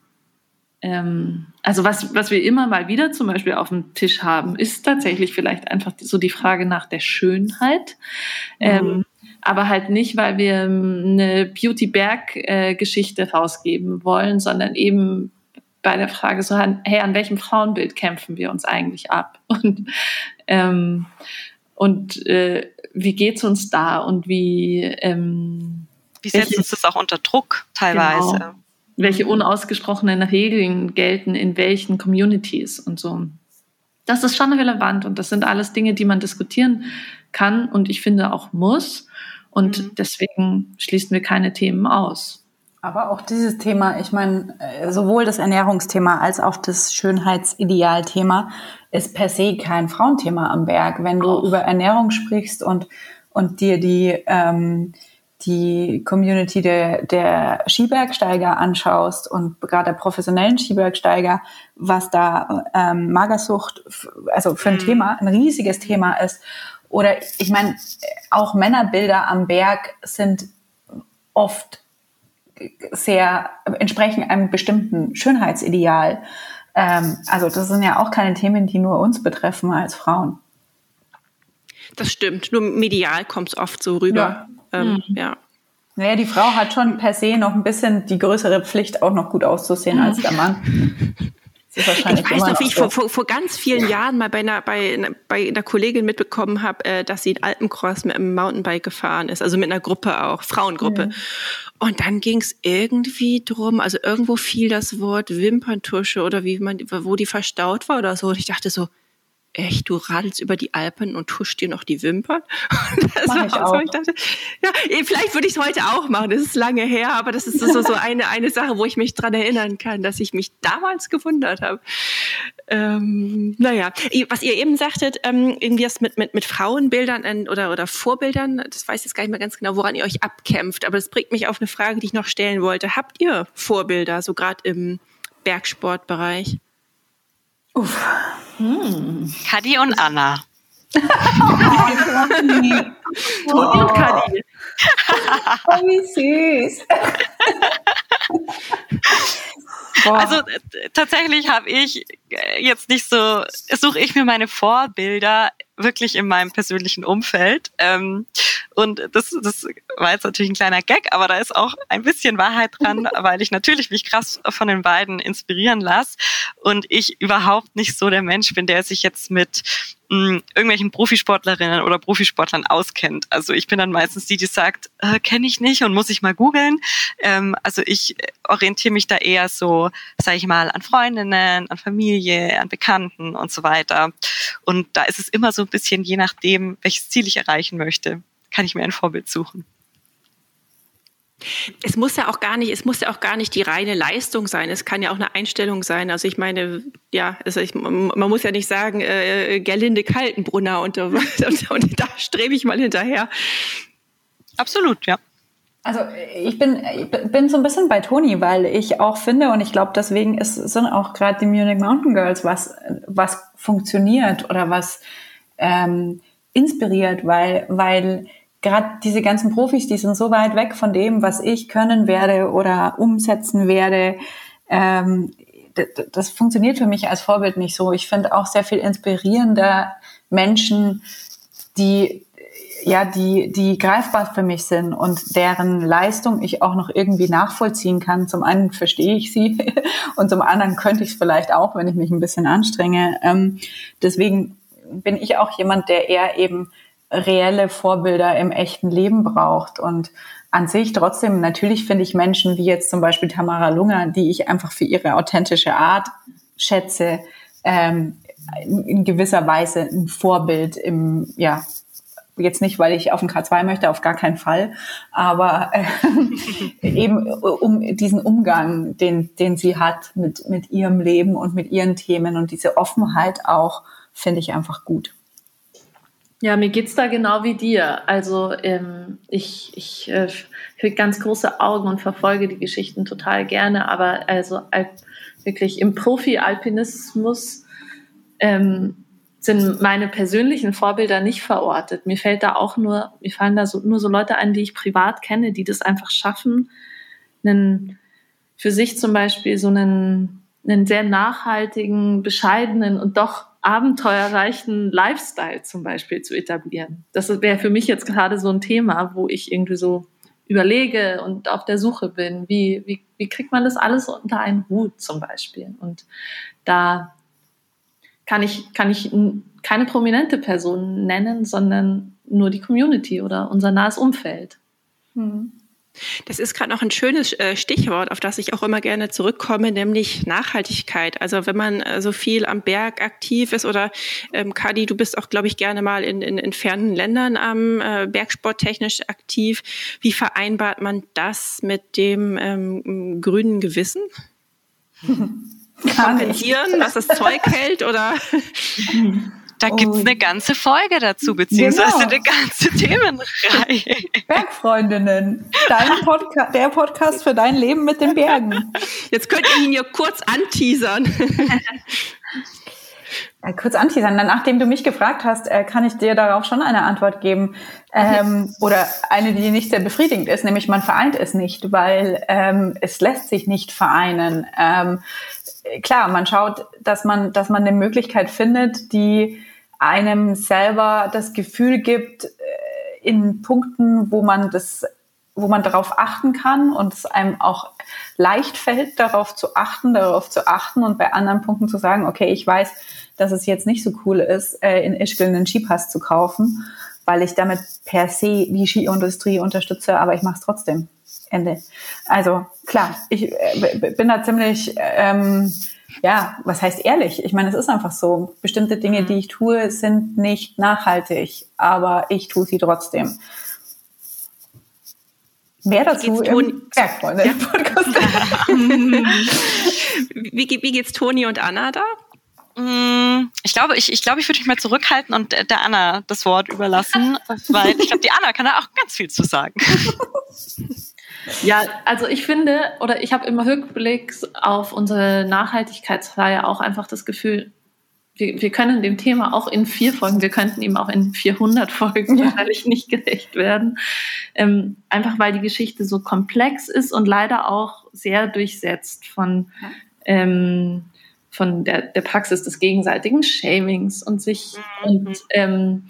Speaker 5: ähm, also was, was wir immer mal wieder zum Beispiel auf dem Tisch haben, ist tatsächlich vielleicht einfach so die Frage nach der Schönheit. Mhm. Ähm, aber halt nicht, weil wir eine Beauty-Berg-Geschichte äh, rausgeben wollen, sondern eben bei der Frage so, hey, an welchem Frauenbild kämpfen wir uns eigentlich ab? Und, ähm, und äh, wie geht's uns da und wie ähm,
Speaker 4: wie setzt uns das auch unter Druck teilweise? Genau,
Speaker 5: welche unausgesprochenen Regeln gelten in welchen Communities und so. Das ist schon relevant und das sind alles Dinge, die man diskutieren kann und ich finde auch muss. Und mhm. deswegen schließen wir keine Themen aus.
Speaker 3: Aber auch dieses Thema, ich meine, äh, sowohl das Ernährungsthema als auch das Schönheitsidealthema ist per se kein Frauenthema am Berg. Wenn du über Ernährung sprichst und, und dir die, ähm, die Community der, der Skibergsteiger anschaust und gerade der professionellen Skibergsteiger, was da ähm, Magersucht, also für ein mhm. Thema, ein riesiges Thema ist. Oder ich meine, auch Männerbilder am Berg sind oft sehr, entsprechen einem bestimmten Schönheitsideal. Ähm, also das sind ja auch keine Themen, die nur uns betreffen als Frauen.
Speaker 2: Das stimmt. Nur medial kommt es oft so rüber. Ja. Ähm, mhm. ja.
Speaker 3: Naja, die Frau hat schon per se noch ein bisschen die größere Pflicht, auch noch gut auszusehen als der Mann.
Speaker 2: ich weiß noch, wie ich vor, vor, vor ganz vielen Jahren mal bei einer, bei, bei einer Kollegin mitbekommen habe, äh, dass sie in Alpencross mit einem Mountainbike gefahren ist, also mit einer Gruppe auch, Frauengruppe. Mhm. Und dann ging es irgendwie drum, also irgendwo fiel das Wort Wimperntusche oder wie man, wo die verstaut war oder so. Und ich dachte so, echt, du radelst über die Alpen und tuschst dir noch die Wimpern? Das Mach war ich auch. So, ich dachte, ja, eh, vielleicht würde ich es heute auch machen. Das ist lange her, aber das ist so, so eine, eine Sache, wo ich mich dran erinnern kann, dass ich mich damals gewundert habe. Ähm, naja, was ihr eben sagtet, ähm, irgendwie das mit, mit, mit Frauenbildern oder, oder Vorbildern, das weiß ich jetzt gar nicht mehr ganz genau, woran ihr euch abkämpft, aber das bringt mich auf eine Frage, die ich noch stellen wollte. Habt ihr Vorbilder, so gerade im Bergsportbereich?
Speaker 4: Uff. Hm. Kadi und Anna.
Speaker 2: Toni und Kadi.
Speaker 3: Oh, wie süß.
Speaker 4: Also tatsächlich habe ich äh, jetzt nicht so, suche ich mir meine Vorbilder wirklich in meinem persönlichen Umfeld. Ähm, und das, das war jetzt natürlich ein kleiner Gag, aber da ist auch ein bisschen Wahrheit dran, weil ich natürlich mich krass von den beiden inspirieren lasse und ich überhaupt nicht so der Mensch bin, der sich jetzt mit mh, irgendwelchen Profisportlerinnen oder Profisportlern auskennt. Also ich bin dann meistens die, die sagt, äh, kenne ich nicht und muss ich mal googeln. Ähm, also ich orientiere mich da eher so, sage ich mal, an Freundinnen, an Familie, an Bekannten und so weiter. Und da ist es immer so ein bisschen je nachdem, welches Ziel ich erreichen möchte, kann ich mir ein Vorbild suchen.
Speaker 2: Es muss ja auch gar nicht, es muss ja auch gar nicht die reine Leistung sein. Es kann ja auch eine Einstellung sein. Also ich meine, ja, also ich, man muss ja nicht sagen, äh, Gerlinde Kaltenbrunner und, und, und da strebe ich mal hinterher.
Speaker 4: Absolut, ja.
Speaker 3: Also ich bin, ich bin so ein bisschen bei Toni, weil ich auch finde und ich glaube, deswegen ist, sind auch gerade die Munich Mountain Girls was, was funktioniert oder was ähm, inspiriert, weil, weil gerade diese ganzen Profis, die sind so weit weg von dem, was ich können werde oder umsetzen werde. Ähm, das funktioniert für mich als Vorbild nicht so. Ich finde auch sehr viel inspirierender Menschen, die ja, die, die greifbar für mich sind und deren Leistung ich auch noch irgendwie nachvollziehen kann. Zum einen verstehe ich sie und zum anderen könnte ich es vielleicht auch, wenn ich mich ein bisschen anstrenge. Ähm, deswegen bin ich auch jemand, der eher eben reelle Vorbilder im echten Leben braucht und an sich trotzdem, natürlich finde ich Menschen wie jetzt zum Beispiel Tamara Lunger, die ich einfach für ihre authentische Art schätze, ähm, in gewisser Weise ein Vorbild im, ja, jetzt nicht, weil ich auf den K2 möchte, auf gar keinen Fall, aber äh, eben um diesen Umgang, den, den sie hat mit, mit ihrem Leben und mit ihren Themen und diese Offenheit auch, finde ich einfach gut.
Speaker 5: Ja, mir geht's da genau wie dir. Also ähm, ich, ich äh, kriege ganz große Augen und verfolge die Geschichten total gerne, aber also wirklich im Profi-Alpinismus ähm, sind meine persönlichen Vorbilder nicht verortet. Mir fällt da auch nur, mir fallen da so, nur so Leute ein, die ich privat kenne, die das einfach schaffen, einen, für sich zum Beispiel so einen, einen sehr nachhaltigen, bescheidenen und doch abenteuerreichen Lifestyle zum Beispiel zu etablieren. Das wäre für mich jetzt gerade so ein Thema, wo ich irgendwie so überlege und auf der Suche bin. Wie, wie, wie kriegt man das alles unter einen Hut zum Beispiel? Und da kann ich, kann ich keine prominente Person nennen, sondern nur die Community oder unser nahes Umfeld.
Speaker 2: Hm. Das ist gerade noch ein schönes äh, Stichwort, auf das ich auch immer gerne zurückkomme, nämlich Nachhaltigkeit. Also wenn man äh, so viel am Berg aktiv ist oder ähm, Kadi, du bist auch, glaube ich, gerne mal in, in, in fernen Ländern am äh, Bergsport technisch aktiv. Wie vereinbart man das mit dem ähm, grünen Gewissen? Kompensieren, was das Zeug hält oder?
Speaker 4: Da oh. gibt's eine ganze Folge dazu, beziehungsweise genau. eine ganze Themenreihe.
Speaker 3: Bergfreundinnen, dein Podca der Podcast für dein Leben mit den Bergen.
Speaker 2: Jetzt könnt ihr ihn ja kurz anteasern.
Speaker 3: Ja, kurz anteasern. Nachdem du mich gefragt hast, äh, kann ich dir darauf schon eine Antwort geben. Ähm, oder eine, die nicht sehr befriedigend ist, nämlich man vereint es nicht, weil ähm, es lässt sich nicht vereinen. Ähm, klar, man schaut, dass man, dass man eine Möglichkeit findet, die einem selber das Gefühl gibt, äh, in Punkten, wo man das, wo man darauf achten kann und es einem auch leicht fällt, darauf zu achten, darauf zu achten und bei anderen Punkten zu sagen, okay, ich weiß, dass es jetzt nicht so cool ist, äh, in Ischgl einen Skipass zu kaufen, weil ich damit per se die Skiindustrie unterstütze, aber ich mache es trotzdem. Ende. Also klar, ich äh, bin da ziemlich, ähm, ja, was heißt ehrlich? Ich meine, es ist einfach so. Bestimmte Dinge, mhm. die ich tue, sind nicht nachhaltig, aber ich tue sie trotzdem. Mehr dazu im Bergfreunde-Podcast.
Speaker 2: wie, wie geht's Toni und Anna da?
Speaker 4: Mm, ich glaube, ich, ich glaube, ich würde mich mal zurückhalten und der Anna das Wort überlassen, weil ich glaube, die Anna kann da auch ganz viel zu sagen.
Speaker 5: Ja, also ich finde, oder ich habe immer Rückblick auf unsere Nachhaltigkeitsreihe auch einfach das Gefühl, wir, wir können dem Thema auch in vier Folgen, wir könnten ihm auch in 400 Folgen ja. wahrscheinlich nicht gerecht werden. Ähm, einfach weil die Geschichte so komplex ist und leider auch sehr durchsetzt von, ähm, von der, der Praxis des gegenseitigen Shamings und sich mhm. und ähm,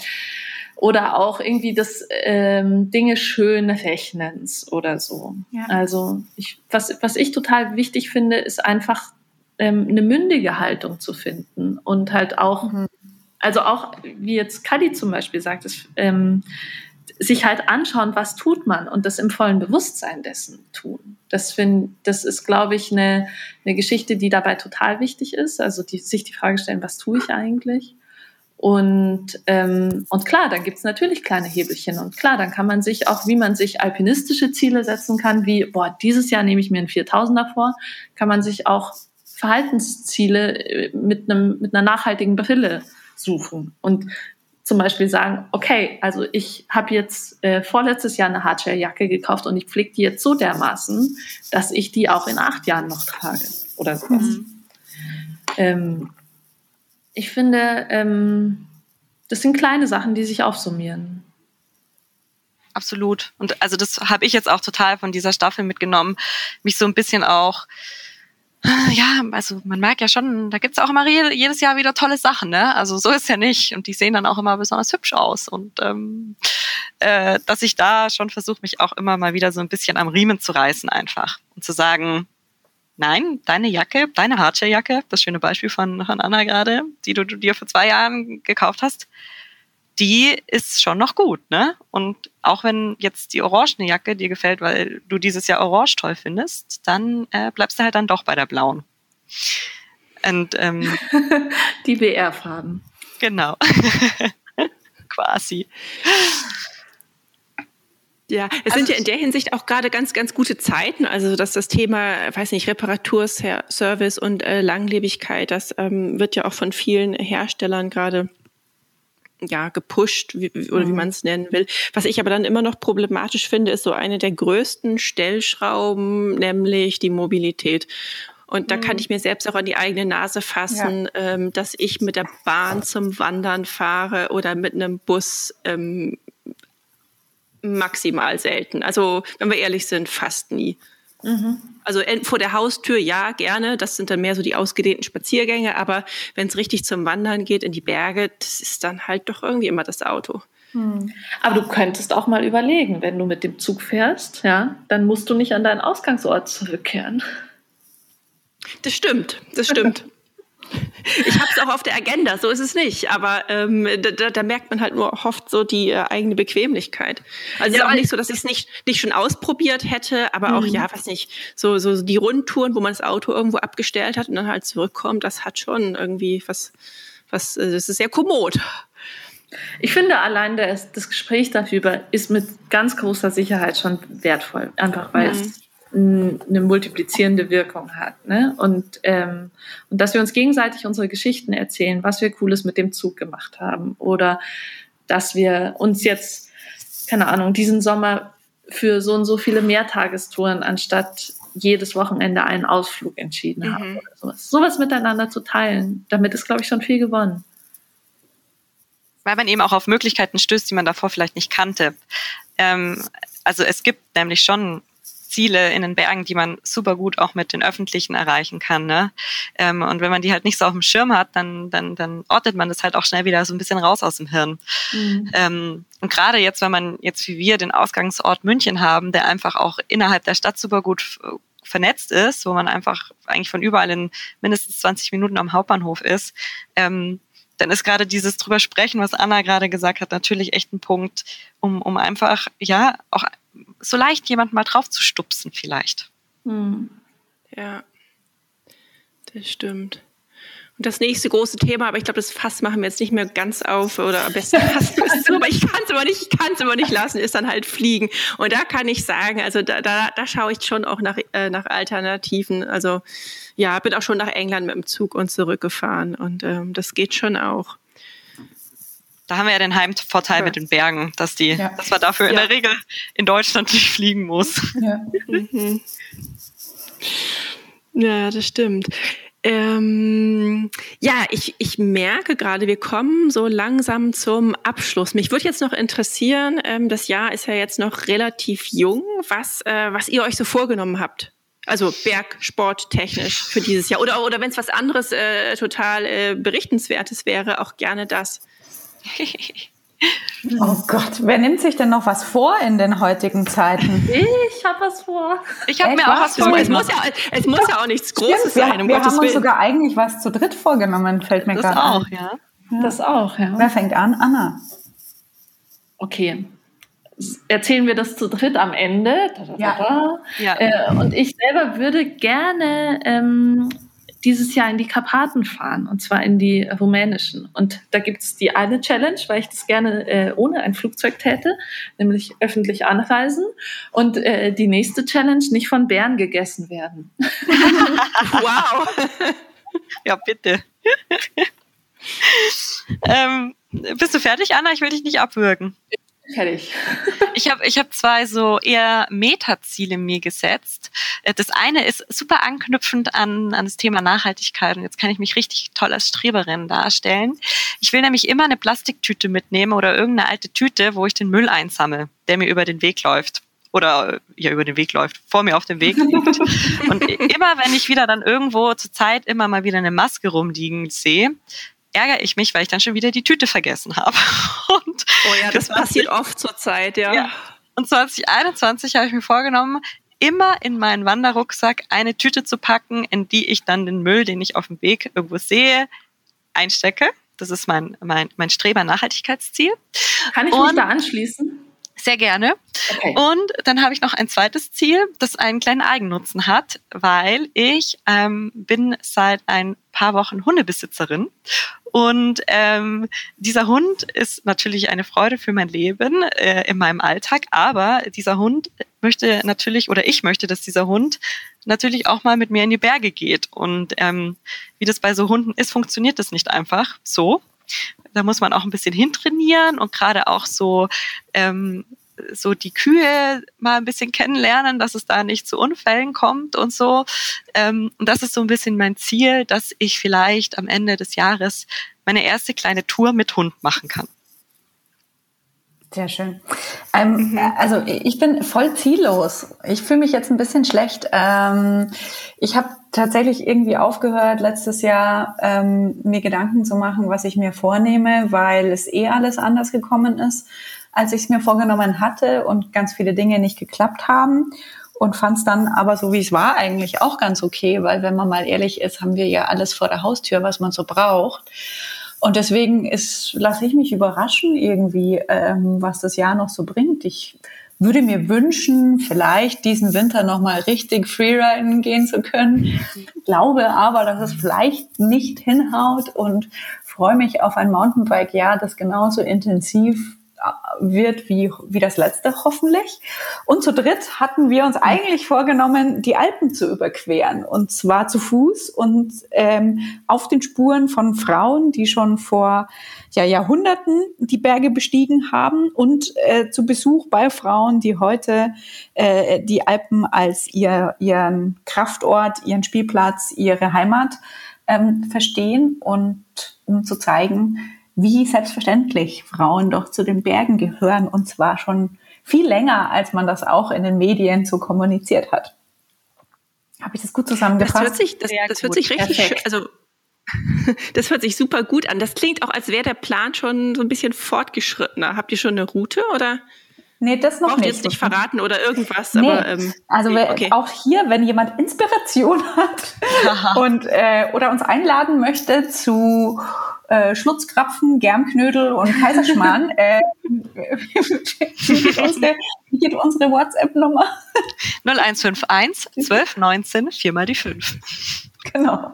Speaker 5: oder auch irgendwie das ähm, Dinge schön Rechnens oder so. Ja. Also ich, was, was ich total wichtig finde, ist einfach ähm, eine mündige Haltung zu finden und halt auch, mhm. also auch wie jetzt Kadi zum Beispiel sagt, ist, ähm, sich halt anschauen, was tut man und das im vollen Bewusstsein dessen tun. Das finde, das ist, glaube ich, eine, eine Geschichte, die dabei total wichtig ist. Also die, sich die Frage stellen, was tue ich eigentlich? Und, ähm, und klar, dann gibt's natürlich kleine Hebelchen. Und klar, dann kann man sich auch, wie man sich alpinistische Ziele setzen kann, wie, boah, dieses Jahr nehme ich mir einen 4000er vor, kann man sich auch Verhaltensziele äh, mit, einem, mit einer nachhaltigen Brille suchen. Und zum Beispiel sagen, okay, also ich habe jetzt äh, vorletztes Jahr eine Hardshare-Jacke gekauft und ich pflege die jetzt so dermaßen, dass ich die auch in acht Jahren noch trage oder sowas. Mhm. Ähm, ich finde, ähm, das sind kleine Sachen, die sich aufsummieren.
Speaker 4: Absolut. Und also das habe ich jetzt auch total von dieser Staffel mitgenommen, mich so ein bisschen auch ja, also man merkt ja schon, da gibt's auch immer jedes Jahr wieder tolle Sachen, ne? Also so ist ja nicht. Und die sehen dann auch immer besonders hübsch aus. Und ähm, äh, dass ich da schon versuche, mich auch immer mal wieder so ein bisschen am Riemen zu reißen einfach. Und zu sagen, nein, deine Jacke, deine Hardshare-Jacke, das schöne Beispiel von, von Anna gerade, die du, du dir vor zwei Jahren gekauft hast, die ist schon noch gut, ne? Und auch wenn jetzt die orangene Jacke dir gefällt, weil du dieses Jahr orange toll findest, dann äh, bleibst du halt dann doch bei der blauen. Und, ähm,
Speaker 5: die BR-Farben.
Speaker 4: Genau. Quasi.
Speaker 2: Ja, es also sind ja in der Hinsicht auch gerade ganz, ganz gute Zeiten. Also dass das Thema, weiß nicht, Reparaturservice und äh, Langlebigkeit, das ähm, wird ja auch von vielen Herstellern gerade ja gepusht wie, oder wie mhm. man es nennen will. Was ich aber dann immer noch problematisch finde, ist so eine der größten Stellschrauben, nämlich die Mobilität. Und da mhm. kann ich mir selbst auch an die eigene Nase fassen, ja. ähm, dass ich mit der Bahn zum Wandern fahre oder mit einem Bus ähm, maximal selten. Also, wenn wir ehrlich sind, fast nie. Mhm. Also vor der Haustür ja, gerne. Das sind dann mehr so die ausgedehnten Spaziergänge. Aber wenn es richtig zum Wandern geht in die Berge, das ist dann halt doch irgendwie immer das Auto.
Speaker 5: Hm. Aber du könntest auch mal überlegen, wenn du mit dem Zug fährst, ja, dann musst du nicht an deinen Ausgangsort zurückkehren.
Speaker 2: Das stimmt, das stimmt. Ich habe es auch auf der Agenda, so ist es nicht. Aber ähm, da, da, merkt man halt nur oft so die äh, eigene Bequemlichkeit. Also ja, es ist auch nicht so, dass ich es nicht, nicht schon ausprobiert hätte, aber mhm. auch, ja, weiß nicht, so, so die Rundtouren, wo man das Auto irgendwo abgestellt hat und dann halt zurückkommt, das hat schon irgendwie was, was, äh, das ist sehr kommod.
Speaker 5: Ich finde allein das, das Gespräch darüber ist mit ganz großer Sicherheit schon wertvoll, einfach weil mhm. es eine multiplizierende Wirkung hat. Ne? Und, ähm, und dass wir uns gegenseitig unsere Geschichten erzählen, was wir Cooles mit dem Zug gemacht haben. Oder dass wir uns jetzt, keine Ahnung, diesen Sommer für so und so viele Mehrtagestouren anstatt jedes Wochenende einen Ausflug entschieden mhm. haben. Oder sowas. sowas miteinander zu teilen, damit ist, glaube ich, schon viel gewonnen.
Speaker 4: Weil man eben auch auf Möglichkeiten stößt, die man davor vielleicht nicht kannte. Ähm, also es gibt nämlich schon Ziele in den Bergen, die man super gut auch mit den Öffentlichen erreichen kann. Ne? Ähm, und wenn man die halt nicht so auf dem Schirm hat, dann, dann, dann ortet man das halt auch schnell wieder so ein bisschen raus aus dem Hirn. Mhm. Ähm, und gerade jetzt, wenn man jetzt wie wir den Ausgangsort München haben, der einfach auch innerhalb der Stadt super gut vernetzt ist, wo man einfach eigentlich von überall in mindestens 20 Minuten am Hauptbahnhof ist, ähm, dann ist gerade dieses drüber sprechen, was Anna gerade gesagt hat, natürlich echt ein Punkt, um, um einfach, ja, auch so leicht jemand mal drauf zu stupsen vielleicht. Hm.
Speaker 2: Ja, das stimmt. Und das nächste große Thema, aber ich glaube, das Fass machen wir jetzt nicht mehr ganz auf oder am besten fast zu, aber ich kann es aber nicht, ich kann es aber nicht lassen, ist dann halt Fliegen. Und da kann ich sagen, also da, da, da schaue ich schon auch nach, äh, nach Alternativen. Also ja, bin auch schon nach England mit dem Zug und zurückgefahren und ähm, das geht schon auch.
Speaker 4: Da haben wir ja den Heimvorteil mit den Bergen, dass die, ja. dass man dafür in der Regel in Deutschland nicht fliegen muss.
Speaker 2: Ja, mhm. ja das stimmt. Ähm, ja, ich, ich merke gerade, wir kommen so langsam zum Abschluss. Mich würde jetzt noch interessieren, ähm, das Jahr ist ja jetzt noch relativ jung, was, äh, was ihr euch so vorgenommen habt. Also Bergsport technisch für dieses Jahr. Oder, oder wenn es was anderes äh, total äh, berichtenswertes wäre, auch gerne das.
Speaker 3: Oh Gott, wer nimmt sich denn noch was vor in den heutigen Zeiten?
Speaker 5: Ich habe was vor.
Speaker 2: Ich habe mir auch was vor. Es muss, ja, es muss ja auch nichts Großes
Speaker 3: Stimmt,
Speaker 2: sein.
Speaker 3: Um wir Gottes haben uns sogar eigentlich was zu dritt vorgenommen, fällt mir gerade
Speaker 4: an. Ja.
Speaker 3: ja. Das auch, ja. Wer fängt an? Anna.
Speaker 5: Okay. Erzählen wir das zu dritt am Ende. Da, da, da, ja. Äh, und ich selber würde gerne ähm, dieses Jahr in die Karpaten fahren, und zwar in die rumänischen. Und da gibt es die eine Challenge, weil ich das gerne äh, ohne ein Flugzeug täte, nämlich öffentlich anreisen. Und äh, die nächste Challenge, nicht von Bären gegessen werden.
Speaker 2: wow.
Speaker 4: ja, bitte. ähm, bist du fertig, Anna? Ich will dich nicht abwürgen.
Speaker 5: Fertig.
Speaker 4: ich habe ich hab zwei so eher Metaziele mir gesetzt. Äh, das eine ist super anknüpfend an, an das Thema Nachhaltigkeit und jetzt kann ich mich richtig toll als Streberin darstellen. Ich will nämlich immer eine Plastiktüte mitnehmen oder irgendeine alte Tüte, wo ich den Müll einsammle, der mir über den Weg läuft oder ja über den Weg läuft, vor mir auf dem Weg liegt. und immer wenn ich wieder dann irgendwo zur Zeit immer mal wieder eine Maske rumliegen sehe, ärgere ich mich, weil ich dann schon wieder die Tüte vergessen habe.
Speaker 2: Und oh ja, das passiert oft zur Zeit, ja. ja.
Speaker 4: Und 2021 habe ich mir vorgenommen, immer in meinen Wanderrucksack eine Tüte zu packen, in die ich dann den Müll, den ich auf dem Weg irgendwo sehe, einstecke. Das ist mein, mein, mein Streber-Nachhaltigkeitsziel.
Speaker 5: Kann ich Und mich da anschließen?
Speaker 4: Sehr gerne. Okay. Und dann habe ich noch ein zweites Ziel, das einen kleinen Eigennutzen hat, weil ich ähm, bin seit ein paar Wochen Hundebesitzerin und ähm, dieser Hund ist natürlich eine Freude für mein Leben äh, in meinem Alltag, aber dieser Hund möchte natürlich oder ich möchte, dass dieser Hund natürlich auch mal mit mir in die Berge geht und ähm, wie das bei so Hunden ist, funktioniert das nicht einfach so, da muss man auch ein bisschen hintrainieren und gerade auch so ähm, so die Kühe mal ein bisschen kennenlernen, dass es da nicht zu Unfällen kommt und so. Ähm, und das ist so ein bisschen mein Ziel, dass ich vielleicht am Ende des Jahres meine erste kleine Tour mit Hund machen kann.
Speaker 3: Sehr schön. Ähm, mhm. Also ich bin voll ziellos. Ich fühle mich jetzt ein bisschen schlecht. Ähm, ich habe tatsächlich irgendwie aufgehört, letztes Jahr ähm, mir Gedanken zu machen, was ich mir vornehme, weil es eh alles anders gekommen ist, als ich es mir vorgenommen hatte und ganz viele Dinge nicht geklappt haben. Und fand es dann aber so, wie es war, eigentlich auch ganz okay, weil wenn man mal ehrlich ist, haben wir ja alles vor der Haustür, was man so braucht. Und deswegen lasse ich mich überraschen irgendwie, ähm, was das Jahr noch so bringt. Ich würde mir wünschen, vielleicht diesen Winter nochmal richtig Freeriden gehen zu können. Glaube aber, dass es vielleicht nicht hinhaut und freue mich auf ein Mountainbike-Jahr, das genauso intensiv wird wie, wie das letzte hoffentlich. Und zu dritt hatten wir uns eigentlich vorgenommen, die Alpen zu überqueren. Und zwar zu Fuß und ähm, auf den Spuren von Frauen, die schon vor ja, Jahrhunderten die Berge bestiegen haben und äh, zu Besuch bei Frauen, die heute äh, die Alpen als ihr, ihren Kraftort, ihren Spielplatz, ihre Heimat ähm, verstehen und um zu zeigen, wie selbstverständlich Frauen doch zu den Bergen gehören und zwar schon viel länger, als man das auch in den Medien so kommuniziert hat. Habe ich das gut zusammengefasst?
Speaker 2: Das hört sich, das, das hört sich richtig schön, also das hört sich super gut an. Das klingt auch, als wäre der Plan schon so ein bisschen fortgeschrittener. Habt ihr schon eine Route oder?
Speaker 3: Nee, das noch
Speaker 2: Braucht
Speaker 3: nicht.
Speaker 2: jetzt nicht verraten oder irgendwas,
Speaker 3: nee.
Speaker 2: aber ähm,
Speaker 3: also okay. auch hier, wenn jemand Inspiration hat und äh, oder uns einladen möchte zu äh, Schlutzkrapfen, Germknödel und Kaiserschmarrn. äh, geht unsere, unsere WhatsApp-Nummer?
Speaker 4: 0151 12 19 4 mal die 5.
Speaker 3: Genau.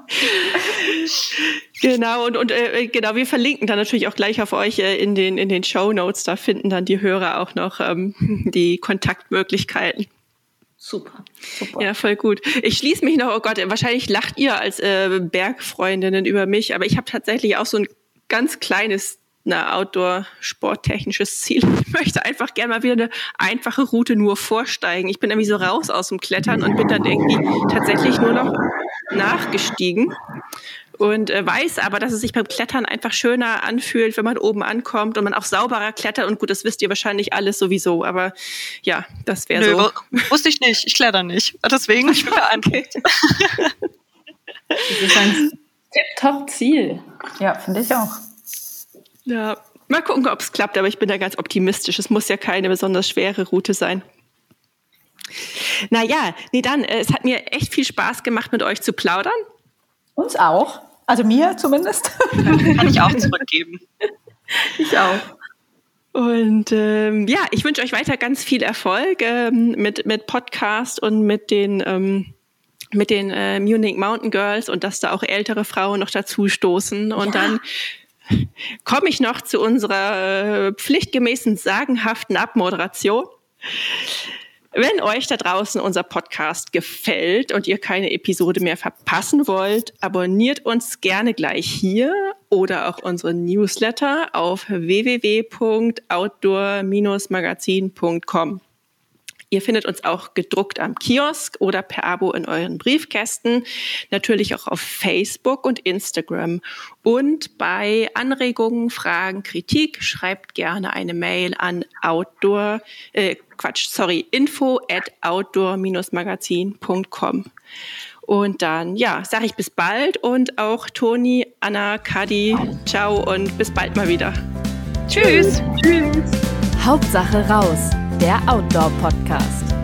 Speaker 2: Genau, und, und äh, genau, wir verlinken dann natürlich auch gleich auf euch äh, in den, in den Show Notes. Da finden dann die Hörer auch noch ähm, die Kontaktmöglichkeiten.
Speaker 3: Super,
Speaker 2: super. Ja, voll gut. Ich schließe mich noch, oh Gott, wahrscheinlich lacht ihr als äh, Bergfreundinnen über mich, aber ich habe tatsächlich auch so ein ganz kleines na, Outdoor-sporttechnisches Ziel. Ich möchte einfach gerne mal wieder eine einfache Route nur vorsteigen. Ich bin nämlich so raus aus dem Klettern und bin dann irgendwie tatsächlich nur noch nachgestiegen und äh, weiß aber, dass es sich beim Klettern einfach schöner anfühlt, wenn man oben ankommt und man auch sauberer klettert. Und gut, das wisst ihr wahrscheinlich alles sowieso, aber ja, das wäre so.
Speaker 4: Wusste ich nicht, ich kletter nicht. Deswegen, ich bin beeindruckt.
Speaker 5: das ist ein Tip-Top-Ziel.
Speaker 3: Ja, finde ich auch.
Speaker 2: Ja, mal gucken, ob es klappt, aber ich bin da ganz optimistisch. Es muss ja keine besonders schwere Route sein. Naja, nee, dann, äh, es hat mir echt viel Spaß gemacht, mit euch zu plaudern.
Speaker 3: Uns auch. Also mir zumindest.
Speaker 4: Kann ich auch zurückgeben.
Speaker 3: Ich auch.
Speaker 2: Und ähm, ja, ich wünsche euch weiter ganz viel Erfolg ähm, mit, mit Podcast und mit den, ähm, mit den äh, Munich Mountain Girls und dass da auch ältere Frauen noch dazu stoßen. Und ja. dann komme ich noch zu unserer äh, pflichtgemäßen sagenhaften Abmoderation. Wenn euch da draußen unser Podcast gefällt und ihr keine Episode mehr verpassen wollt, abonniert uns gerne gleich hier oder auch unseren Newsletter auf www.outdoor-magazin.com. Ihr findet uns auch gedruckt am Kiosk oder per Abo in euren Briefkästen, natürlich auch auf Facebook und Instagram. Und bei Anregungen, Fragen, Kritik schreibt gerne eine Mail an outdoor, äh, Quatsch, sorry, info at outdoor-magazin.com. Und dann, ja, sage ich bis bald und auch Toni, Anna, Kadi, ciao und bis bald mal wieder.
Speaker 4: Tschüss.
Speaker 1: Tschüss. Hauptsache raus der Outdoor-Podcast.